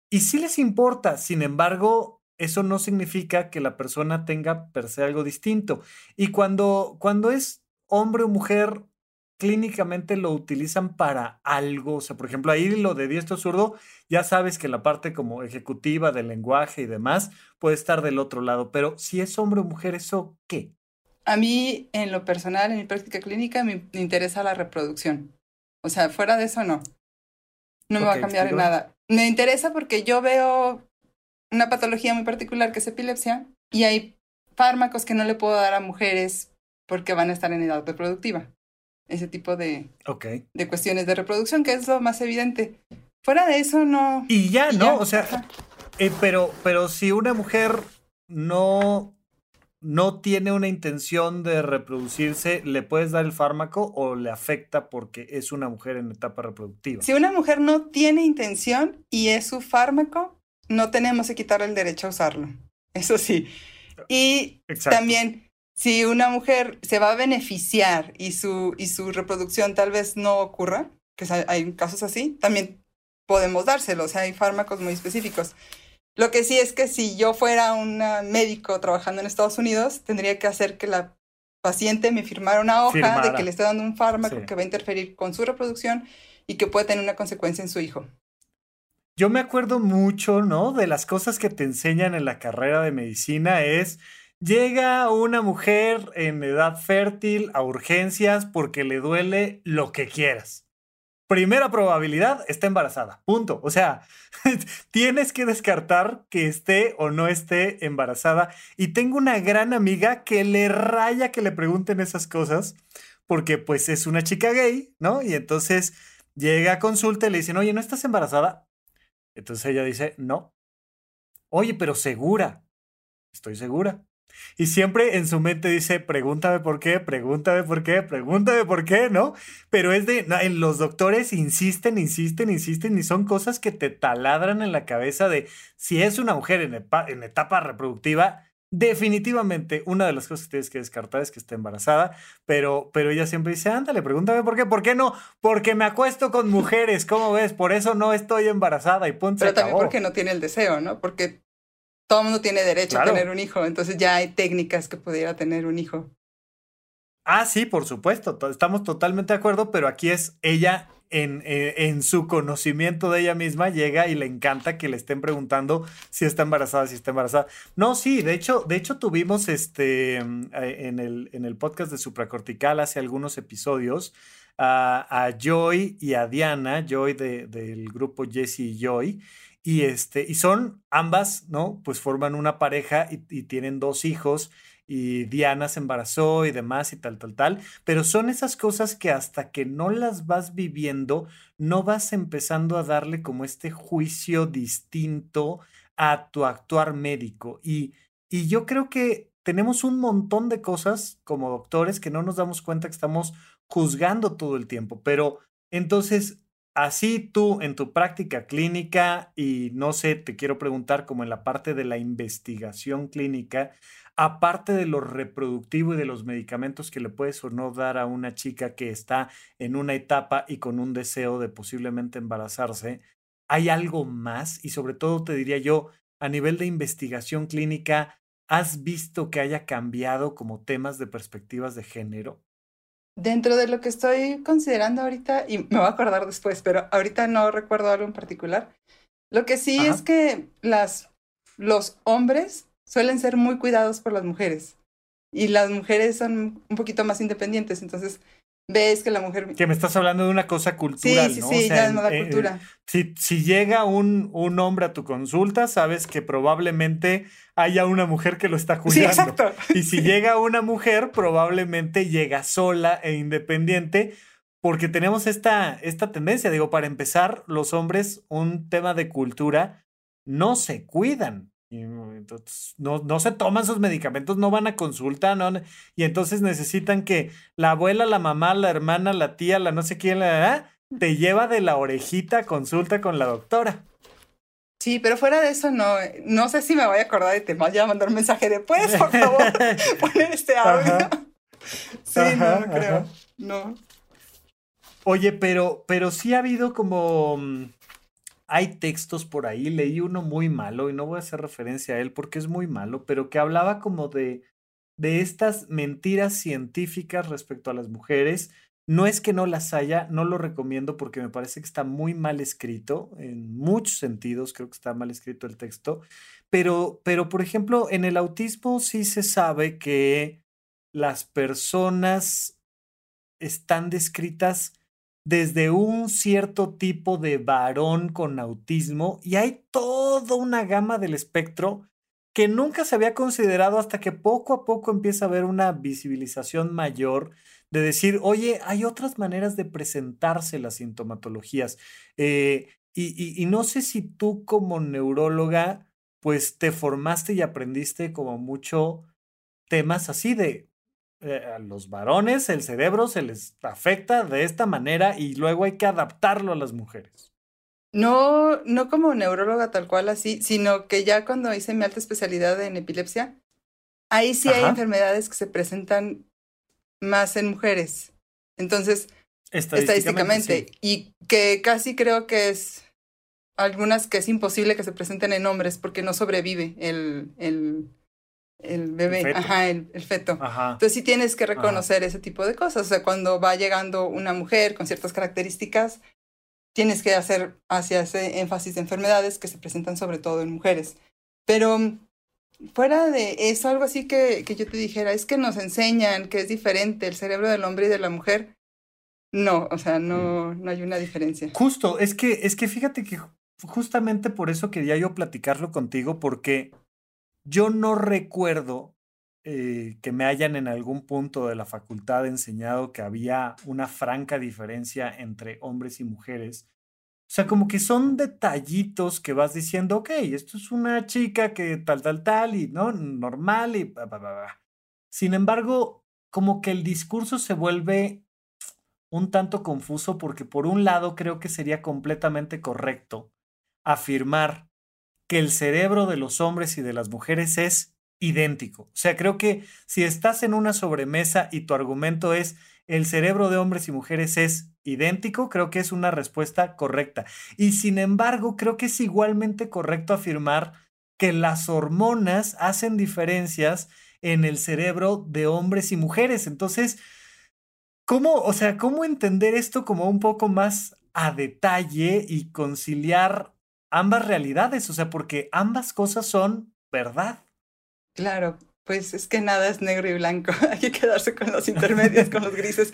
y sí les importa. Sin embargo, eso no significa que la persona tenga per se algo distinto. Y cuando, cuando es hombre o mujer, clínicamente lo utilizan para algo. O sea, por ejemplo, ahí lo de diestro zurdo, ya sabes que la parte como ejecutiva del lenguaje y demás puede estar del otro lado. Pero si es hombre o mujer, ¿eso qué? A mí, en lo personal, en mi práctica clínica, me interesa la reproducción. O sea, fuera de eso, no. No me va a cambiar en nada. Me interesa porque yo veo una patología muy particular que es epilepsia y hay fármacos que no le puedo dar a mujeres porque van a estar en edad reproductiva ese tipo de, de cuestiones de reproducción, que es lo más evidente. Fuera de eso, no. Y ya, ¿no? O sea, eh, pero, pero si una mujer no, no tiene una intención de reproducirse, ¿le puedes dar el fármaco o le afecta porque es una mujer en etapa reproductiva? Si una mujer no tiene intención y es su fármaco, no tenemos que quitar el derecho a usarlo. Eso sí. Y también si una mujer se va a beneficiar y su, y su reproducción tal vez no ocurra, que hay casos así, también podemos dárselo, o sea, hay fármacos muy específicos. Lo que sí es que si yo fuera un médico trabajando en Estados Unidos, tendría que hacer que la paciente me firmara una hoja de que le estoy dando un fármaco que va a interferir con su reproducción y que puede tener una consecuencia en su hijo. Yo me acuerdo mucho, ¿no? De las cosas que te enseñan en la carrera de medicina es Llega una mujer en edad fértil a urgencias porque le duele lo que quieras. Primera probabilidad, está embarazada. Punto. O sea, tienes que descartar que esté o no esté embarazada. Y tengo una gran amiga que le raya que le pregunten esas cosas porque pues es una chica gay, ¿no? Y entonces llega a consulta y le dicen, oye, ¿no estás embarazada? Entonces ella dice, no. Oye, pero segura. estoy segura. Y siempre en su mente dice, pregúntame por qué, pregúntame por qué, pregúntame por qué, ¿no? Pero es de, en los doctores insisten, insisten, insisten y son cosas que te taladran en la cabeza de si es una mujer en, en etapa reproductiva, definitivamente una de las cosas que tienes que descartar es que esté embarazada, pero, pero ella siempre dice, ándale, pregúntame por qué, ¿por qué no? Porque me acuesto con mujeres, ¿cómo ves? Por eso no estoy embarazada y punto. Pero también porque no tiene el deseo, ¿no? Porque todo el mundo tiene derecho a tener un hijo, entonces ya hay técnicas que pudiera tener un hijo. Ah, sí, por supuesto, estamos totalmente de acuerdo, pero aquí es ella en, eh, en, su conocimiento de ella misma llega y le encanta que le estén preguntando si está embarazada, si está embarazada. No, sí, de hecho, de hecho tuvimos este eh, en el, en el podcast de supracortical hace algunos episodios a, a Joy y a Diana, Joy del grupo Jesse y Joy, y, este, y son ambas, ¿no? Pues forman una pareja y, tienen dos hijos y Diana se embarazó y demás y tal, tal, tal. Pero son esas cosas que hasta que no las vas viviendo, no vas empezando a darle como este juicio distinto a tu actuar médico. Y, y yo creo que tenemos un montón de cosas como doctores que no nos damos cuenta que estamos juzgando todo el tiempo. Pero entonces Así tú en tu práctica clínica y no sé, te quiero preguntar como en la parte de la investigación clínica, aparte de lo reproductivo y de los medicamentos que le puedes o no dar a una chica que está en una etapa y con un deseo de posiblemente embarazarse, ¿hay algo más? Y sobre todo te diría yo, a nivel de investigación clínica, ¿has visto que haya cambiado como temas de perspectivas de género? Dentro de lo que estoy considerando ahorita, y me voy a acordar después, pero ahorita no recuerdo algo en particular, lo que sí es que las, los hombres suelen ser muy cuidados por las mujeres y las mujeres son un poquito más independientes, entonces ves que la mujer... Que me estás hablando de una cosa cultural, sí, ¿no? Sí, sí, ya es la cultura. si, si llega un, un hombre a tu consulta, sabes que probablemente haya una mujer que lo está cuidando. Sí, exacto. Y si llega una mujer, probablemente llega sola e independiente, porque tenemos esta, esta tendencia. Digo, para empezar, los hombres, un tema de cultura, no se cuidan. Y entonces no, no se toman sus medicamentos, no van a consulta, no, y entonces necesitan que la abuela, la mamá, la hermana, la tía, la no sé quién, la, te lleva de la orejita a consulta con la doctora. Sí, pero fuera de eso, no, no sé si me voy a acordar de te voy a mandar un mensaje después, por favor, poner este audio. Sí, no, no creo, no. Oye, pero, pero sí ha habido como mm, hay textos por ahí, leí uno muy malo y no voy a hacer referencia a él porque es muy malo, pero que hablaba como de, de estas mentiras científicas respecto a las mujeres. No es que no las haya, no lo recomiendo porque me parece que está muy mal escrito, en muchos sentidos creo que está mal escrito el texto, pero, pero por ejemplo, en el autismo sí se sabe que las personas están descritas desde un cierto tipo de varón con autismo y hay toda una gama del espectro que nunca se había considerado hasta que poco a poco empieza a haber una visibilización mayor de decir, oye, hay otras maneras de presentarse las sintomatologías. Eh, y, y, no sé si tú como neuróloga, pues te formaste y aprendiste como mucho temas así de, eh, a los varones el cerebro se les afecta de esta manera y luego hay que adaptarlo a las mujeres. No, no como neuróloga tal cual así, sino que ya cuando hice mi alta especialidad en epilepsia, ahí sí hay enfermedades que se presentan más en mujeres. Entonces, estadísticamente, y que casi creo que es algunas que es imposible que se presenten en hombres porque no sobrevive el, el, el bebé, el ajá, el, feto. Entonces sí tienes que reconocer ese tipo de cosas. O sea, cuando va llegando una mujer con ciertas características, tienes que hacer hacia ese énfasis de enfermedades que se presentan sobre todo en mujeres. Pero mm, fuera de eso, algo así que, que yo te dijera, es que nos enseñan que es diferente el cerebro del hombre y de la mujer. No, o sea, no, mm. no hay una diferencia. Justo, es que, es que fíjate que justamente por eso quería yo platicarlo contigo, porque yo no recuerdo eh, que me hayan en algún punto de la facultad enseñado que había una franca diferencia entre hombres y mujeres, O sea, como que son detallitos que vas diciendo, ok, esto es una chica que tal, tal, tal, y no, normal, y Sin embargo, como que el discurso se vuelve un tanto confuso porque por un lado creo que sería completamente correcto afirmar que el cerebro de los hombres y de las mujeres es idéntico. O sea, creo que si estás en una sobremesa y tu argumento es el cerebro de hombres y mujeres es idéntico, creo que es una respuesta correcta. Y sin embargo, creo que es igualmente correcto afirmar que las hormonas hacen diferencias en el cerebro de hombres y mujeres. Entonces, ¿cómo, o sea, cómo entender esto como un poco más a detalle y conciliar ambas realidades? O sea, porque ambas cosas son verdad. Claro, pues es que nada es negro y blanco. Hay que quedarse con los intermedios, con los grises.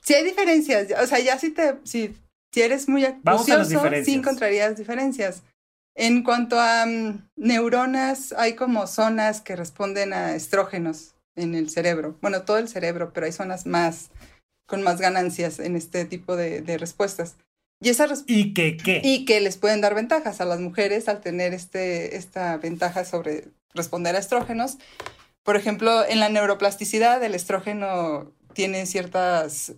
Si hay diferencias, o sea, ya si te, si, si eres muy acucioso, sí encontrarías diferencias. En cuanto a mm, neuronas, hay como zonas que responden a estrógenos en el cerebro. Bueno, todo el cerebro, pero hay zonas más con más ganancias en este tipo de, de respuestas. Y, esas ¿Y que qué? Y que les pueden dar ventajas a las mujeres al tener este, esta ventaja sobre responder a estrógenos. Por ejemplo, en la neuroplasticidad, el estrógeno tiene ciertas...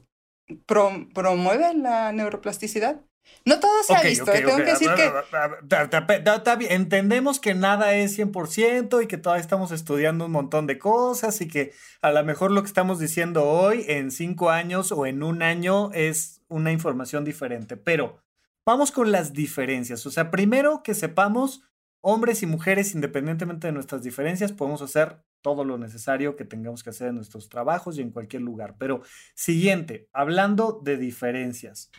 promueve la neuroplasticidad. No todo se ha visto, tengo que decir que... Entendemos que nada es 100% y que todavía estamos estudiando un montón de cosas y que a lo mejor lo que estamos diciendo hoy en cinco años o en un año es una información diferente. Pero vamos con las diferencias. O sea, primero que sepamos, hombres y mujeres, independientemente de nuestras diferencias, podemos hacer todo lo necesario que tengamos que hacer en nuestros trabajos y en cualquier lugar. Pero siguiente, hablando de diferencias,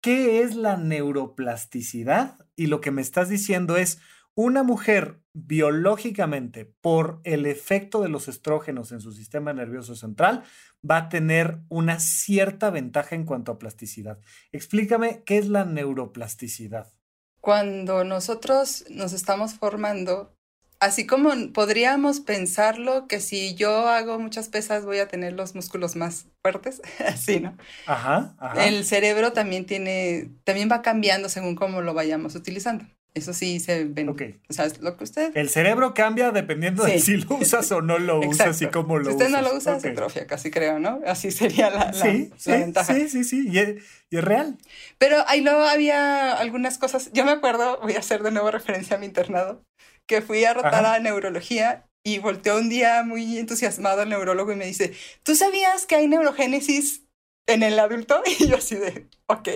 ¿qué es la neuroplasticidad? Y lo que me estás diciendo es, una mujer biológicamente, por el efecto de los estrógenos en su sistema nervioso central, va a tener una cierta ventaja en cuanto a plasticidad. Explícame qué es la neuroplasticidad. Cuando nosotros nos estamos formando, así como podríamos pensarlo que si yo hago muchas pesas voy a tener los músculos más fuertes, así, ¿no? Ajá, El cerebro también tiene, también va cambiando según cómo lo vayamos utilizando. Eso sí se ven. Ok. O sea, es lo que usted. El cerebro cambia dependiendo de si lo usas o no lo usas y cómo lo usas. Si usted no lo usa, se atrofia, casi creo, ¿no? Así sería la, sí, sí, ventaja. Sí, sí, sí. Y es, y es, real. Pero ahí luego había algunas cosas. Yo me acuerdo, voy a hacer de nuevo referencia a mi internado, que fui a rotar a neurología y volteó un día muy entusiasmado el neurólogo y me dice: ¿Tú sabías que hay neurogénesis en el adulto? Y yo así de, ok,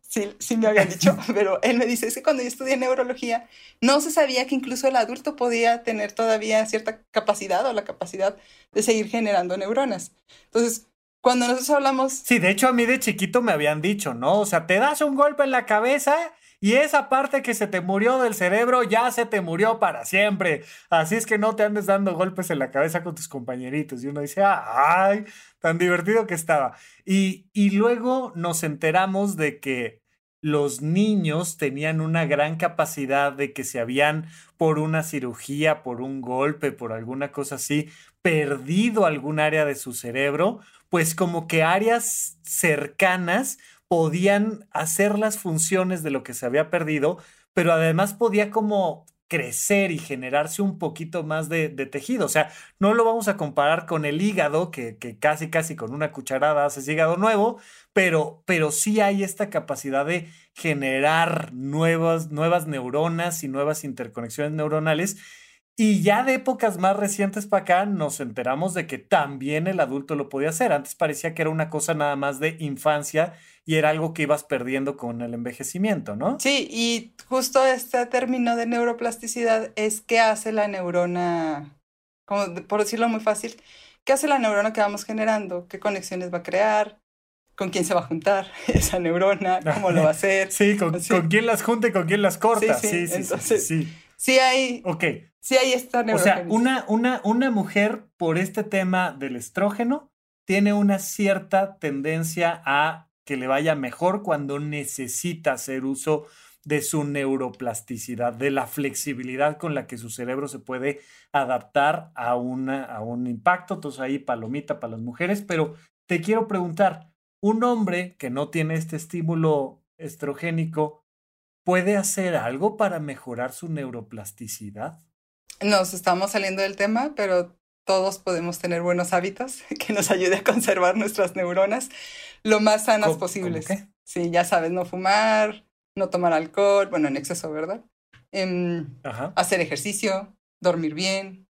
sí, sí me habían dicho, pero él me dice, es que cuando yo estudié neurología, no se sabía que incluso el adulto podía tener todavía cierta capacidad o la capacidad de seguir generando neuronas. Entonces, cuando nosotros hablamos... Sí, de hecho a mí de chiquito me habían dicho, ¿no? O sea, te das un golpe en la cabeza y esa parte que se te murió del cerebro ya se te murió para siempre. Así es que no te andes dando golpes en la cabeza con tus compañeritos. Y uno dice, ay, tan divertido que estaba. Y, y luego nos enteramos de que los niños tenían una gran capacidad de que se habían, por una cirugía, por un golpe, por alguna cosa así, perdido algún área de su cerebro, pues como que áreas cercanas podían hacer las funciones de lo que se había perdido, pero además podía como crecer y generarse un poquito más de, tejido. O sea, no lo vamos a comparar con el hígado, que, casi, casi con una cucharada haces hígado nuevo, pero, pero sí hay esta capacidad de generar nuevas, nuevas neuronas y nuevas interconexiones neuronales y ya de épocas más recientes para acá nos enteramos de que también el adulto lo podía hacer. Antes parecía que era una cosa nada más de infancia y era algo que ibas perdiendo con el envejecimiento, ¿no? Sí, y justo este término de neuroplasticidad es qué hace la neurona, como por decirlo muy fácil, qué hace la neurona que vamos generando, qué conexiones va a crear, con quién se va a juntar esa neurona, cómo lo va a hacer. sí, con, quién las junta y con quién las corta. Sí, sí, sí. sí, sí, hay... Ok. Sí, ahí está O sea, una, una, una mujer por este tema del estrógeno tiene una cierta tendencia a que le vaya mejor cuando necesita hacer uso de su neuroplasticidad, de la flexibilidad con la que su cerebro se puede adaptar a, una, a un impacto. Entonces ahí palomita para las mujeres, pero te quiero preguntar, un hombre que no tiene este estímulo estrogénico puede hacer algo para mejorar su neuroplasticidad? Nos estamos saliendo del tema, pero todos podemos tener buenos hábitos que nos ayude a conservar nuestras neuronas lo más sanas posibles. Sí, ya sabes, no fumar, no tomar alcohol, bueno, en exceso, ¿verdad? Em, hacer ejercicio, dormir bien,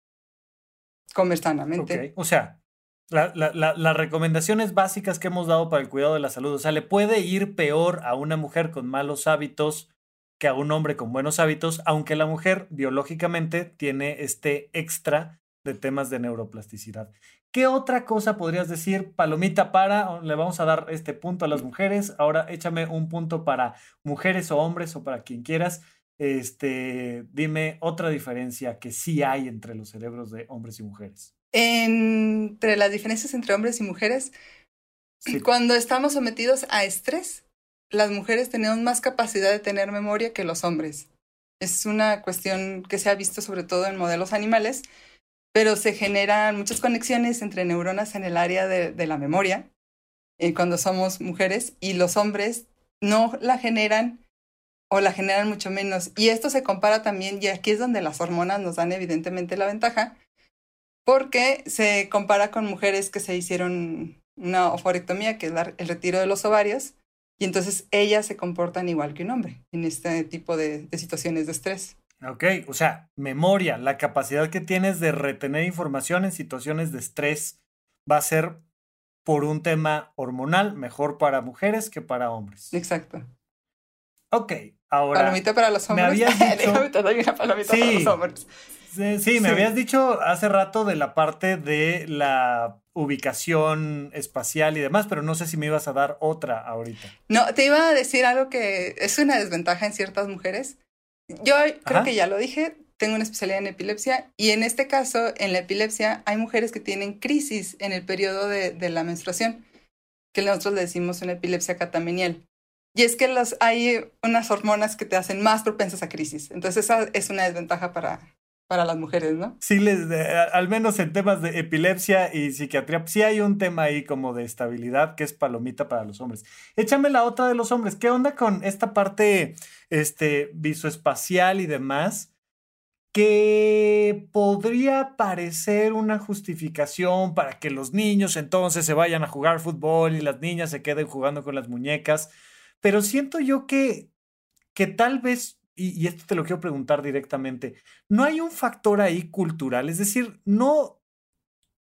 comer sanamente. O sea, las recomendaciones básicas que hemos dado para el cuidado de la salud, o sea, le puede ir peor a una mujer con malos hábitos que a un hombre con buenos hábitos, aunque la mujer biológicamente tiene este extra de temas de neuroplasticidad. ¿Qué otra cosa podrías decir, palomita para? Le vamos a dar este punto a las mujeres. Ahora échame un punto para mujeres o hombres o para quien quieras. Este, dime otra diferencia que sí hay entre los cerebros de hombres y mujeres. Entre las diferencias entre hombres y mujeres, cuando estamos sometidos a estrés, las mujeres tenemos más capacidad de tener memoria que los hombres. Es una cuestión que se ha visto sobre todo en modelos animales, pero se generan muchas conexiones entre neuronas en el área de, la memoria eh, cuando somos mujeres y los hombres no la generan o la generan mucho menos. Y esto se compara también, y aquí es donde las hormonas nos dan evidentemente la ventaja, porque se compara con mujeres que se hicieron una oforectomía, que es el retiro de los ovarios, y entonces ellas se comportan igual que un hombre en este tipo de, situaciones de estrés. Ok, o sea, memoria, la capacidad que tienes de retener información en situaciones de estrés va a ser por un tema hormonal mejor para mujeres que para hombres. Exacto. Ok, ahora. Palomita para los hombres. Me habías dicho. Te doy una palomita para los hombres. Sí, me habías dicho hace rato de la parte de la ubicación espacial y demás, pero no sé si me ibas a dar otra ahorita. No, te iba a decir algo que es una desventaja en ciertas mujeres. Yo creo que ya lo dije, tengo una especialidad en epilepsia y en este caso, en la epilepsia, hay mujeres que tienen crisis en el periodo de, de la menstruación, que nosotros le decimos una epilepsia catamenial. Y es que los, hay unas hormonas que te hacen más propensas a crisis. Entonces esa es una desventaja para, para las mujeres, ¿no? Sí, les, al menos en temas de epilepsia y psiquiatría, sí hay un tema ahí como de estabilidad que es palomita para los hombres. Échame la otra de los hombres. ¿Qué onda con esta parte este, visoespacial y demás? que podría parecer una justificación para que los niños entonces se vayan a jugar fútbol y las niñas se queden jugando con las muñecas, pero siento yo que, que tal vez y, esto te lo quiero preguntar directamente, ¿no hay un factor ahí cultural? Es decir, no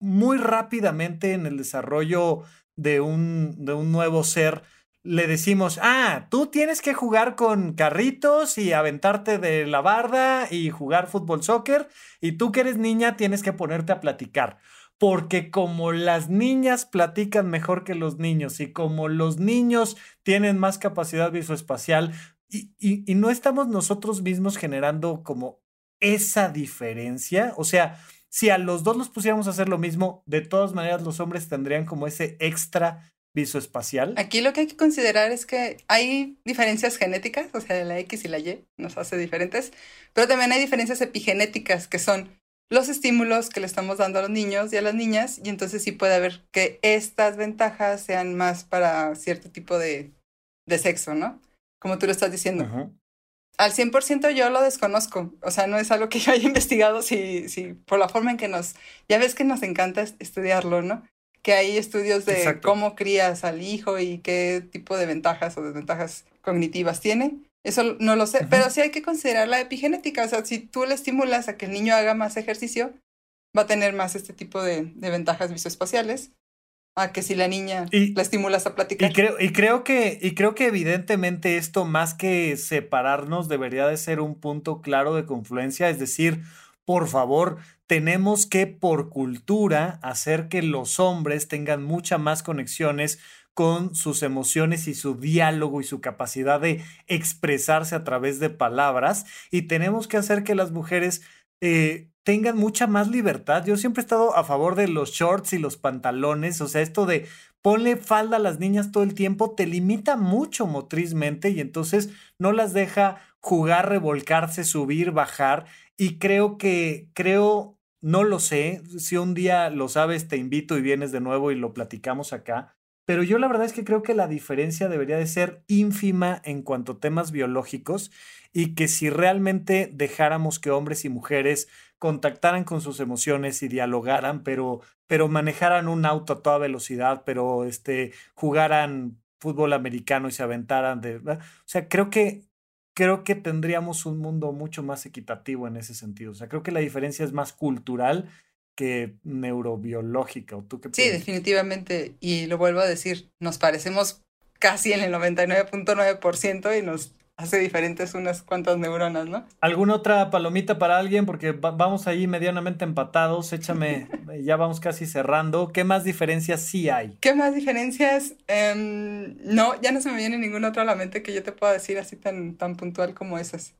muy rápidamente en el desarrollo de un, de un nuevo ser le decimos, ah, tú tienes que jugar con carritos y aventarte de la barda y jugar fútbol soccer, y tú que eres niña tienes que ponerte a platicar. Porque como las niñas platican mejor que los niños y como los niños tienen más capacidad visoespacial, y, no estamos nosotros mismos generando como esa diferencia. O sea, si a los dos los pusiéramos a hacer lo mismo, de todas maneras los hombres tendrían como ese extra visoespacial. Aquí lo que hay que considerar es que hay diferencias genéticas, o sea, la X y la Y nos hace diferentes, pero también hay diferencias epigenéticas que son los estímulos que le estamos dando a los niños y a las niñas, y entonces sí puede haber que estas ventajas sean más para cierto tipo de, de sexo, ¿no? Como tú lo estás diciendo. Al 100% yo lo desconozco, o sea, no es algo que yo haya investigado, si, si por la forma en que nos, ya ves que nos encanta estudiarlo, ¿no? Que hay estudios de cómo crías al hijo y qué tipo de ventajas o desventajas cognitivas tiene. Eso no lo sé, pero sí hay que considerar la epigenética, o sea, si tú le estimulas a que el niño haga más ejercicio, va a tener más este tipo de, de ventajas visoespaciales a que si la niña la estimulas a platicar. Y creo, y creo que, y creo que evidentemente esto, más que separarnos, debería de ser un punto claro de confluencia. Es decir, por favor, tenemos que por cultura hacer que los hombres tengan mucha más conexiones con sus emociones y su diálogo y su capacidad de expresarse a través de palabras. Y tenemos que hacer que las mujeres eh, tengan mucha más libertad. Yo siempre he estado a favor de los shorts y los pantalones, o sea, esto de ponle falda a las niñas todo el tiempo te limita mucho motrizmente y entonces no las deja jugar, revolcarse, subir, bajar y creo que creo no lo sé, si un día lo sabes te invito y vienes de nuevo y lo platicamos acá, pero yo la verdad es que creo que la diferencia debería de ser ínfima en cuanto a temas biológicos y que si realmente dejáramos que hombres y mujeres contactaran con sus emociones y dialogaran, pero, pero manejaran un auto a toda velocidad, pero este, jugaran fútbol americano y se aventaran de... O sea, creo que creo que tendríamos un mundo mucho más equitativo en ese sentido. O sea, creo que la diferencia es más cultural que neurobiológica. ¿O tú qué sí, definitivamente. Y lo vuelvo a decir, nos parecemos casi en el 99.9% y nos hace diferentes unas cuantas neuronas, ¿no? ¿Alguna otra palomita para alguien? Porque vamos ahí medianamente empatados. Échame, ya vamos casi cerrando. ¿Qué más diferencias sí hay? ¿Qué más diferencias? Em, no, ya no se me viene ninguna otra a la mente que yo te pueda decir así tan, tan puntual como esas.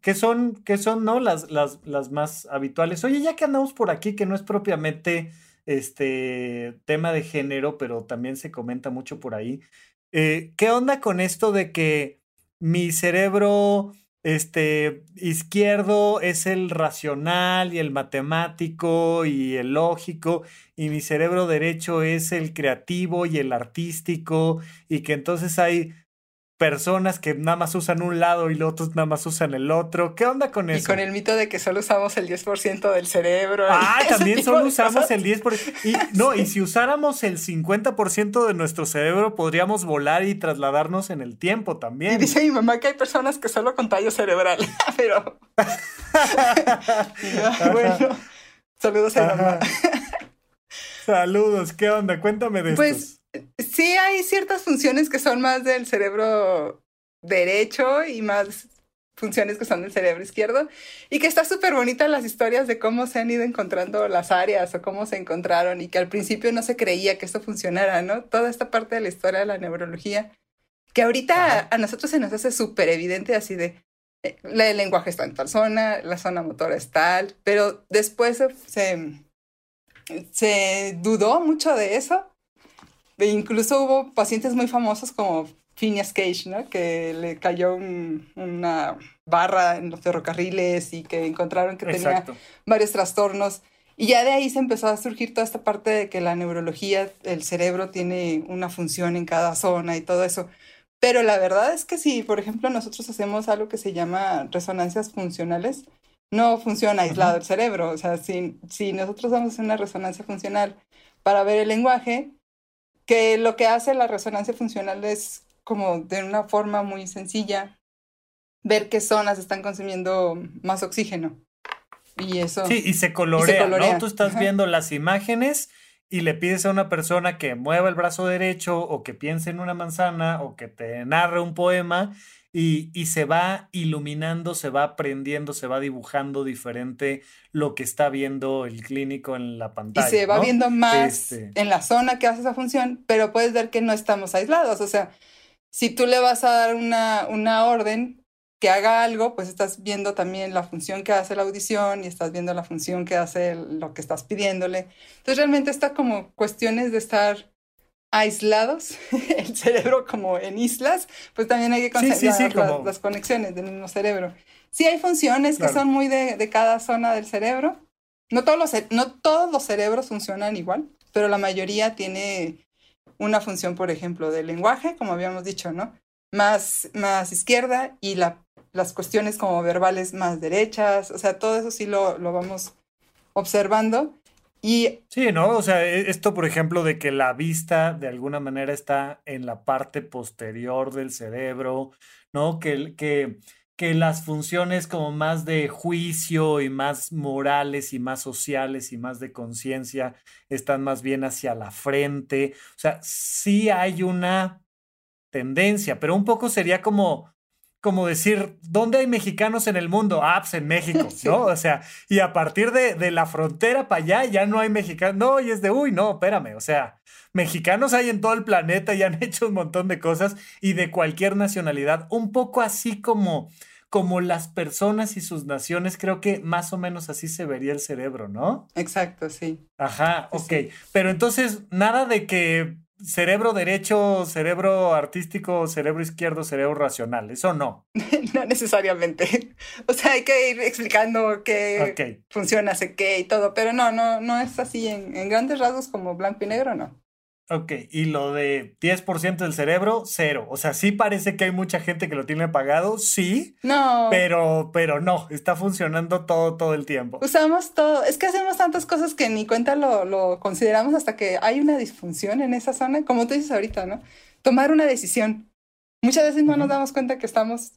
¿Qué son, qué son, no? Las, las, las más habituales. Oye, ya que andamos por aquí, que no es propiamente este tema de género, pero también se comenta mucho por ahí. Eh, ¿Qué onda con esto de que mi cerebro este, izquierdo es el racional y el matemático y el lógico, y mi cerebro derecho es el creativo y el artístico, y que entonces hay personas que nada más usan un lado y los otros nada más usan el otro. ¿Qué onda con eso? Y con el mito de que solo usamos el 10% del cerebro. Ah, también solo usamos el 10%. Y, no, y si usáramos el 50% de nuestro cerebro, podríamos volar y trasladarnos en el tiempo también. Y dice mi mamá que hay personas que solo con tallo cerebral, pero... bueno, saludos a mi mamá. Saludos, ¿qué onda? Cuéntame de pues, sí hay ciertas funciones que son más del cerebro derecho y más funciones que son del cerebro izquierdo y que está súper bonita las historias de cómo se han ido encontrando las áreas o cómo se encontraron y que al principio no se creía que esto funcionara, ¿no? Toda esta parte de la historia de la neurología que ahorita a nosotros se nos hace súper evidente así de eh, el lenguaje está en tal zona, la zona motora es tal, pero después se, se dudó mucho de eso e incluso hubo pacientes muy famosos como Phineas Cage, ¿no? Que le cayó una barra en los ferrocarriles y que encontraron que tenía varios trastornos. Y ya de ahí se empezó a surgir toda esta parte de que la neurología, el cerebro tiene una función en cada zona y todo eso. Pero la verdad es que si, por ejemplo, nosotros hacemos algo que se llama resonancias funcionales, no funciona aislado el cerebro. O sea, si, si nosotros vamos a una resonancia funcional para ver el lenguaje, que lo que hace la resonancia funcional es como de una forma muy sencilla ver qué zonas están consumiendo más oxígeno. Y eso. Sí, y se colorea, ¿no? Tú estás viendo las imágenes y le pides a una persona que mueva el brazo derecho o que piense en una manzana o que te narre un poema y, se va iluminando, se va aprendiendo, se va dibujando diferente lo que está viendo el clínico en la pantalla. Y se va viendo más este en la zona que hace esa función, pero puedes ver que no estamos aislados. O sea, si tú le vas a dar una, una orden que haga algo, pues estás viendo también la función que hace la audición y estás viendo la función que hace lo que estás pidiéndole. Entonces realmente está como cuestiones de estar aislados, el cerebro como en islas, pues también hay que considerar las, conexiones del mismo cerebro. Sí hay funciones que son muy de, cada zona del cerebro. No todos, los, no todos los cerebros funcionan igual, pero la mayoría tiene una función, por ejemplo, del lenguaje, como habíamos dicho, ¿no? Más, más izquierda y la, las cuestiones como verbales más derechas, o sea, todo eso sí lo, lo vamos observando. Y, sí, ¿no? O sea, e, esto, por ejemplo, de que la vista de alguna manera está en la parte posterior del cerebro, ¿no? Que, que, que las funciones como más de juicio y más morales y más sociales y más de conciencia están más bien hacia la frente. O sea, sí hay una tendencia, pero un poco sería como como decir, ¿dónde hay mexicanos en el mundo? Ah, pues en México, ¿no? O sea, y a partir de, la frontera para allá ya no hay mexicanos. No, y es de, uy, no, espérame, o sea, mexicanos hay en todo el planeta y han hecho un montón de cosas y de cualquier nacionalidad, un poco así como como las personas y sus naciones, creo que más o menos así se vería el cerebro, ¿no? Exacto, sí. Ajá, ok. Pero entonces, nada de que cerebro derecho, cerebro artístico, cerebro izquierdo, cerebro racional. Eso no. no necesariamente. O sea, hay que ir explicando qué funciona, sé qué y todo, pero no, no, no es así en, grandes rasgos como blanco y negro, no. Ok, y lo de 10% del cerebro, cero. O sea, sí parece que hay mucha gente que lo tiene apagado, sí. No. Pero, pero no, está funcionando todo, todo el tiempo. Usamos todo. Es que hacemos tantas cosas que ni cuenta lo, lo consideramos hasta que hay una disfunción en esa zona, como tú dices ahorita, ¿no? Tomar una decisión. Muchas veces no nos damos cuenta que estamos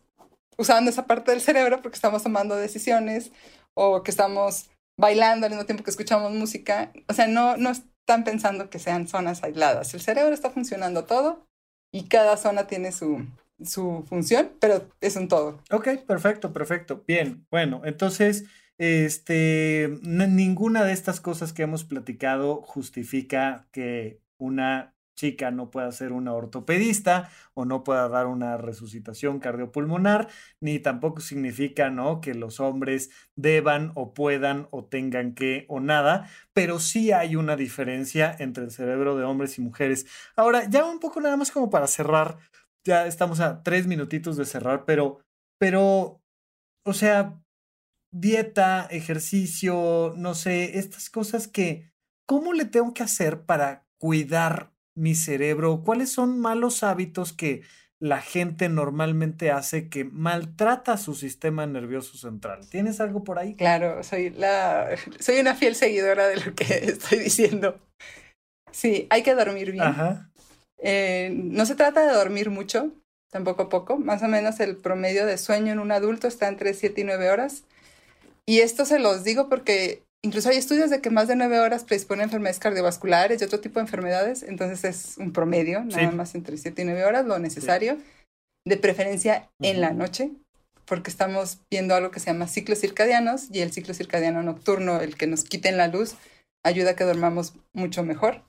usando esa parte del cerebro porque estamos tomando decisiones o que estamos bailando al mismo tiempo que escuchamos música. O sea, no, no, están pensando que sean zonas aisladas. El cerebro está funcionando todo y cada zona tiene su, su función, pero es un todo. Ok, perfecto, perfecto. Bien, bueno, entonces, este, ninguna de estas cosas que hemos platicado justifica que una chica no pueda ser una ortopedista o no pueda dar una resucitación cardiopulmonar, ni tampoco significa, ¿no? Que los hombres deban o puedan o tengan que o nada, pero sí hay una diferencia entre el cerebro de hombres y mujeres. Ahora, ya un poco nada más como para cerrar, ya estamos a tres minutitos de cerrar, pero, pero, o sea, dieta, ejercicio, no sé, estas cosas que, ¿cómo le tengo que hacer para cuidar mi cerebro? ¿Cuáles son malos hábitos que la gente normalmente hace que maltrata su sistema nervioso central? ¿Tienes algo por ahí? Claro, soy la soy una fiel seguidora de lo que estoy diciendo. Sí, hay que dormir bien. Eh, no se trata de dormir mucho, tampoco poco. Más o menos el promedio de sueño en un adulto está entre 7 y 9 horas. Y esto se los digo porque Incluso hay estudios de que más de nueve horas predisponen a enfermedades cardiovasculares y otro tipo de enfermedades, entonces es un promedio, nada más entre siete y nueve horas, lo necesario, de preferencia en la noche, porque estamos viendo algo que se llama ciclos circadianos y el ciclo circadiano nocturno, el que nos quiten la luz, ayuda a que dormamos mucho mejor.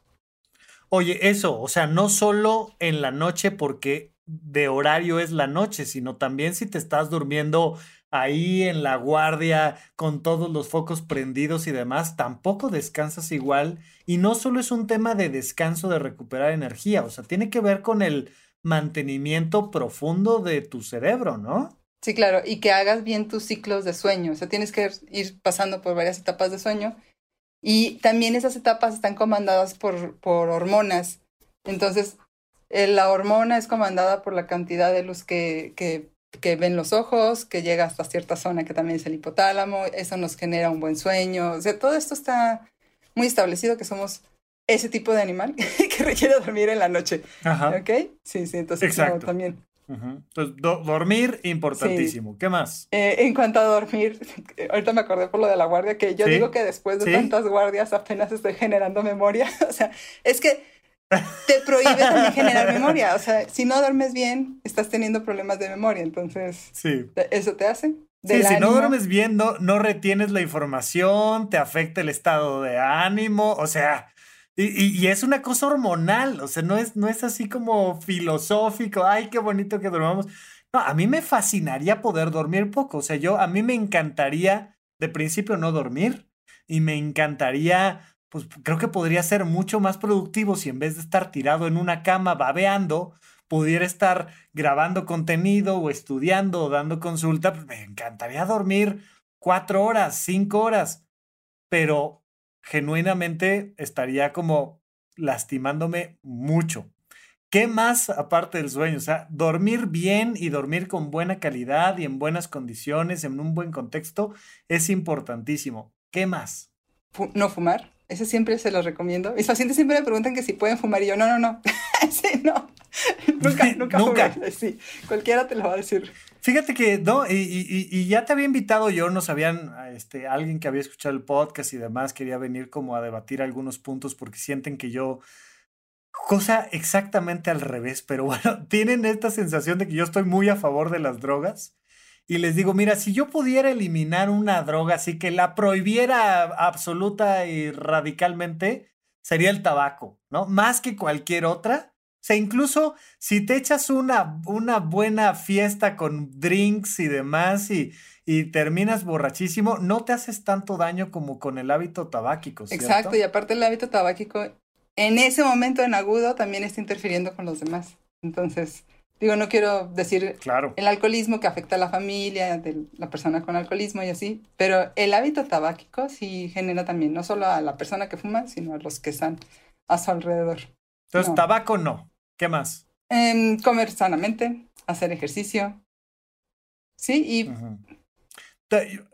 Oye, eso, o sea, no solo en la noche porque de horario es la noche, sino también si te estás durmiendo ahí en la guardia con todos los focos prendidos y demás, tampoco descansas igual. Y no solo es un tema de descanso, de recuperar energía, o sea, tiene que ver con el mantenimiento profundo de tu cerebro, ¿no? Sí, claro, y que hagas bien tus ciclos de sueño, o sea, tienes que ir pasando por varias etapas de sueño y también esas etapas están comandadas por, por hormonas. Entonces, eh, la hormona es comandada por la cantidad de luz que, que que ven los ojos, que llega hasta cierta zona que también es el hipotálamo, eso nos genera un buen sueño, o sea, todo esto está muy establecido que somos ese tipo de animal que requiere dormir en la noche. Ajá. ¿Ok? Sí, sí, entonces Exacto. también. Entonces, dormir, importantísimo. ¿Qué más? Eh, en cuanto a dormir, ahorita me acordé por lo de la guardia, que yo digo que después de tantas guardias apenas estoy generando memoria. o sea, es que te prohíbe también generar memoria. O sea, si no duermes bien, estás teniendo problemas de memoria. Entonces, sí. ¿eso te hace? Sí, si no duermes bien, no, retienes la información, te afecta el estado de ánimo, o sea, y, es una cosa hormonal, o sea, no es, no es así como filosófico, ay, qué bonito que dormamos. No, a mí me fascinaría poder dormir poco, o sea, yo, a mí me encantaría de principio no dormir y me encantaría pues creo que podría ser mucho más productivo si en vez de estar tirado en una cama babeando, pudiera estar grabando contenido o estudiando o dando consulta, pues me encantaría dormir cuatro horas, cinco horas, pero genuinamente estaría como lastimándome mucho. ¿Qué más aparte del sueño? O sea, dormir bien y dormir con buena calidad y en buenas condiciones, en un buen contexto, es importantísimo. ¿Qué más? No fumar. Ese siempre se lo recomiendo. Mis pacientes siempre me preguntan que si pueden fumar y yo, no, no, no. sí, no. nunca, nunca, nunca. Sí, cualquiera te lo va a decir. Fíjate que, no, y, y, y, ya te había invitado yo, no sabían, este, alguien que había escuchado el podcast y demás quería venir como a debatir algunos puntos porque sienten que yo, cosa exactamente al revés, pero bueno, tienen esta sensación de que yo estoy muy a favor de las drogas y les digo, mira, si yo pudiera eliminar una droga así que la prohibiera absoluta y radicalmente, sería el tabaco, ¿no? Más que cualquier otra. O sea, incluso si te echas una, una buena fiesta con drinks y demás y, y terminas borrachísimo, no te haces tanto daño como con el hábito tabáquico. ¿cierto? Exacto, y aparte el hábito tabáquico en ese momento en agudo también está interfiriendo con los demás. Entonces, Digo, no quiero decir el alcoholismo que afecta a la familia de la persona con alcoholismo y así, pero el hábito tabáquico sí genera también, no solo a la persona que fuma, sino a los que están a su alrededor. Entonces, tabaco no. ¿Qué más? Em, comer sanamente, hacer ejercicio. Sí, y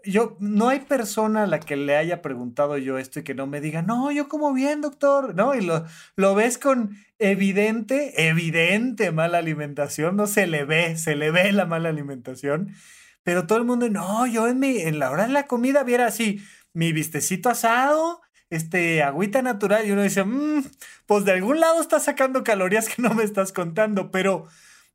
yo, no hay persona a la que le haya preguntado yo esto y que no me diga, no, yo como bien, doctor, ¿no? Y lo, lo ves con evidente, evidente mala alimentación, no se le ve, se le ve la mala alimentación, pero todo el mundo, no, yo en, mi, en la hora de la comida viera así, mi vistecito asado, este, agüita natural, y uno dice, mmm, pues de algún lado estás sacando calorías que no me estás contando, pero,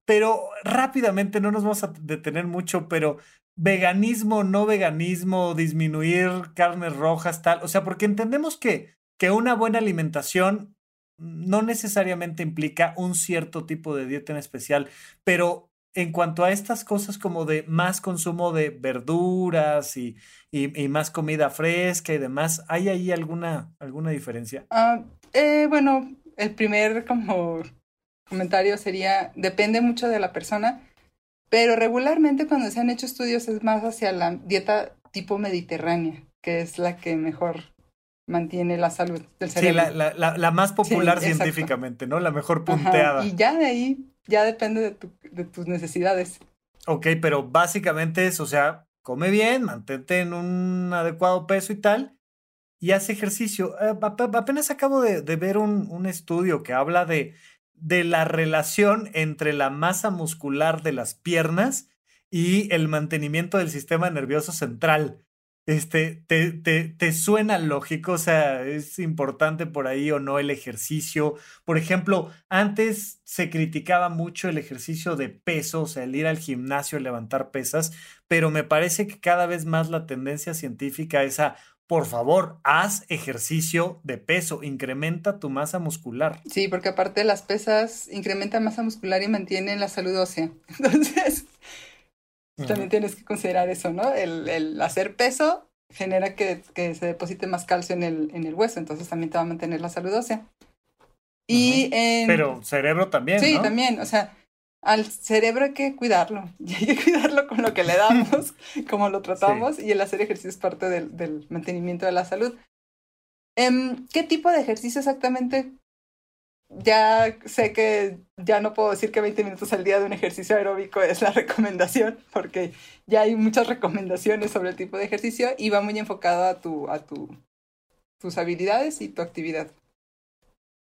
pero rápidamente, no nos vamos a detener mucho, pero veganismo, no veganismo, disminuir carnes rojas, tal. O sea, porque entendemos que, que una buena alimentación no necesariamente implica un cierto tipo de dieta en especial, pero en cuanto a estas cosas como de más consumo de verduras y, y, más comida fresca y demás, ¿hay ahí alguna, alguna diferencia? Ah, eh, bueno, el primer como comentario sería, depende mucho de la persona pero regularmente cuando se han hecho estudios es más hacia la dieta tipo mediterránea, que es la que mejor mantiene la salud del cerebro. Sí, la, la, más popular científicamente, ¿no? La mejor punteada. Y ya de ahí, ya depende de, tu, de tus necesidades. Ok, pero básicamente es, o sea, come bien, mantente en un adecuado peso y tal, y hace ejercicio. Eh, apenas acabo de, de ver un, un, estudio que habla de de la relación entre la masa muscular de las piernas y el mantenimiento del sistema nervioso central. Este, te, suena lógico, o sea, es importante por ahí o no el ejercicio. Por ejemplo, antes se criticaba mucho el ejercicio de peso, o sea, el ir al gimnasio, levantar pesas, pero me parece que cada vez más la tendencia científica es a por favor, haz ejercicio de peso, incrementa tu masa muscular. Sí, porque aparte las pesas incrementan masa muscular y mantienen la salud ósea. Entonces, también tienes que considerar eso, ¿no? El, hacer peso genera que, se deposite más calcio en el, en el hueso, entonces también te va a mantener la salud ósea. Y Pero cerebro también. Sí, también. O sea, al cerebro hay que cuidarlo y hay que cuidarlo con lo que le damos, como lo tratamos y el hacer ejercicio es parte del, mantenimiento de la salud. Em, ¿Qué tipo de ejercicio exactamente? Ya sé que ya no puedo decir que 20 minutos al día de un ejercicio aeróbico es la recomendación, porque ya hay muchas recomendaciones sobre el tipo de ejercicio y va muy enfocado a, tu, a tu, tus habilidades y tu actividad.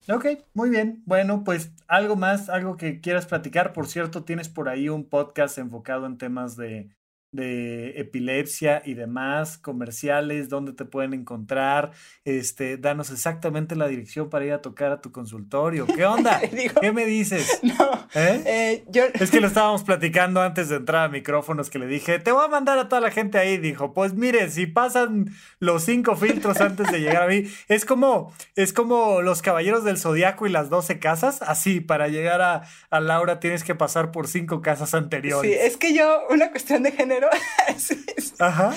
Ok, muy bien. Bueno, pues algo más, algo que quieras platicar. Por cierto, tienes por ahí un podcast enfocado en temas de de epilepsia y demás, comerciales, dónde te pueden encontrar, este, danos exactamente la dirección para ir a tocar a tu consultorio. ¿Qué onda? ¿Qué me dices? No, ¿Eh? Eh, yo... Es que lo estábamos platicando antes de entrar a micrófonos que le dije, te voy a mandar a toda la gente ahí. Dijo, pues mire, si pasan los cinco filtros antes de llegar a mí, es como, es como los caballeros del zodiaco y las doce casas, así, para llegar a, a Laura tienes que pasar por cinco casas anteriores. Sí, es que yo, una cuestión de género Ajá.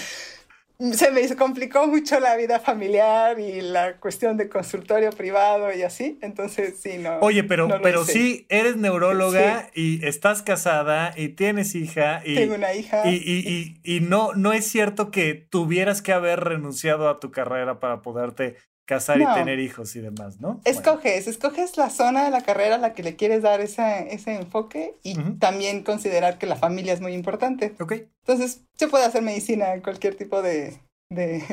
Se me complicó mucho la vida familiar y la cuestión de consultorio privado y así, entonces sí, no. Oye, pero, pero sí, eres neuróloga y estás casada y tienes hija. Y, Tengo una hija. Y, y, y, no, no es cierto que tuvieras que haber renunciado a tu carrera para poderte casar y tener hijos y demás, ¿no? Escoges, escoges la zona de la carrera a la que le quieres dar ese, ese enfoque y también considerar que la familia es muy importante. Ok. Entonces, se puede hacer medicina cualquier tipo de, de,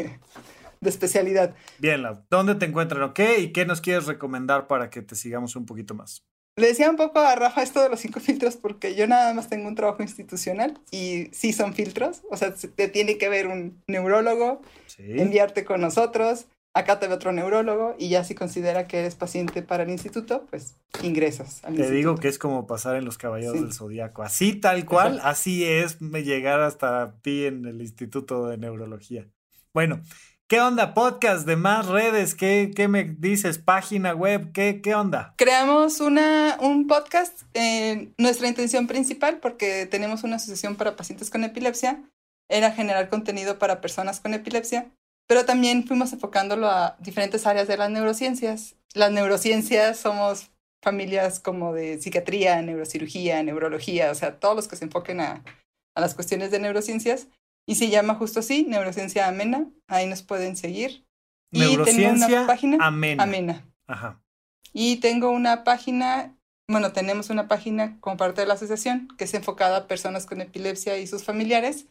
de especialidad. Bien, ¿dónde te encuentran? ¿Ok? ¿Y qué nos quieres recomendar para que te sigamos un poquito más? Le decía un poco a Rafa esto de los cinco filtros porque yo nada más tengo un trabajo institucional y sí son filtros, o sea, te tiene que ver un neurólogo, enviarte con nosotros, acá te ve otro neurólogo y ya si considera que eres paciente para el instituto, pues ingresas al Te digo que es como pasar en los caballeros del zodiaco. Así tal cual, así es llegar hasta ti en el instituto de neurología. Bueno, ¿Qué onda? Podcast de más redes, ¿qué, qué me dices? Página web, ¿qué, qué onda? Creamos una, un podcast. Eh, nuestra intención principal, porque tenemos una asociación para pacientes con epilepsia, era generar contenido para personas con epilepsia pero también fuimos enfocándolo a diferentes áreas de las neurociencias. Las neurociencias somos familias como de psiquiatría, neurocirugía, neurología, o sea, todos los que se enfoquen a, a las cuestiones de neurociencias. Y se llama justo así, Neurociencia Amena. Ahí nos pueden seguir. Neurociencia y una página amena. amena. Ajá. Y tengo una página, bueno, tenemos una página como parte de la asociación que es enfocada a personas con epilepsia y sus familiares,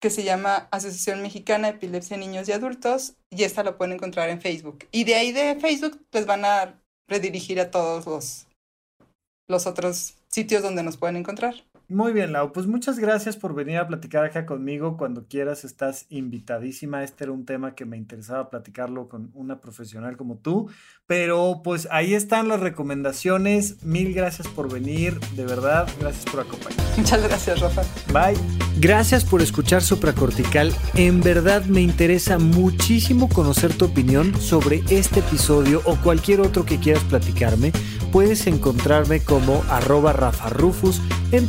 que se llama Asociación Mexicana de Epilepsia Niños y Adultos, y esta lo pueden encontrar en Facebook. Y de ahí de Facebook les van a redirigir a todos los, los otros sitios donde nos pueden encontrar. Muy bien, Lau. Pues muchas gracias por venir a platicar acá conmigo. Cuando quieras, estás invitadísima. Este era un tema que me interesaba platicarlo con una profesional como tú. Pero pues ahí están las recomendaciones. Mil gracias por venir. De verdad, gracias por acompañarnos. Muchas gracias, Rafa. Bye. Gracias por escuchar Supracortical. En verdad me interesa muchísimo conocer tu opinión sobre este episodio o cualquier otro que quieras platicarme. Puedes encontrarme como arroba Rafa Rufus en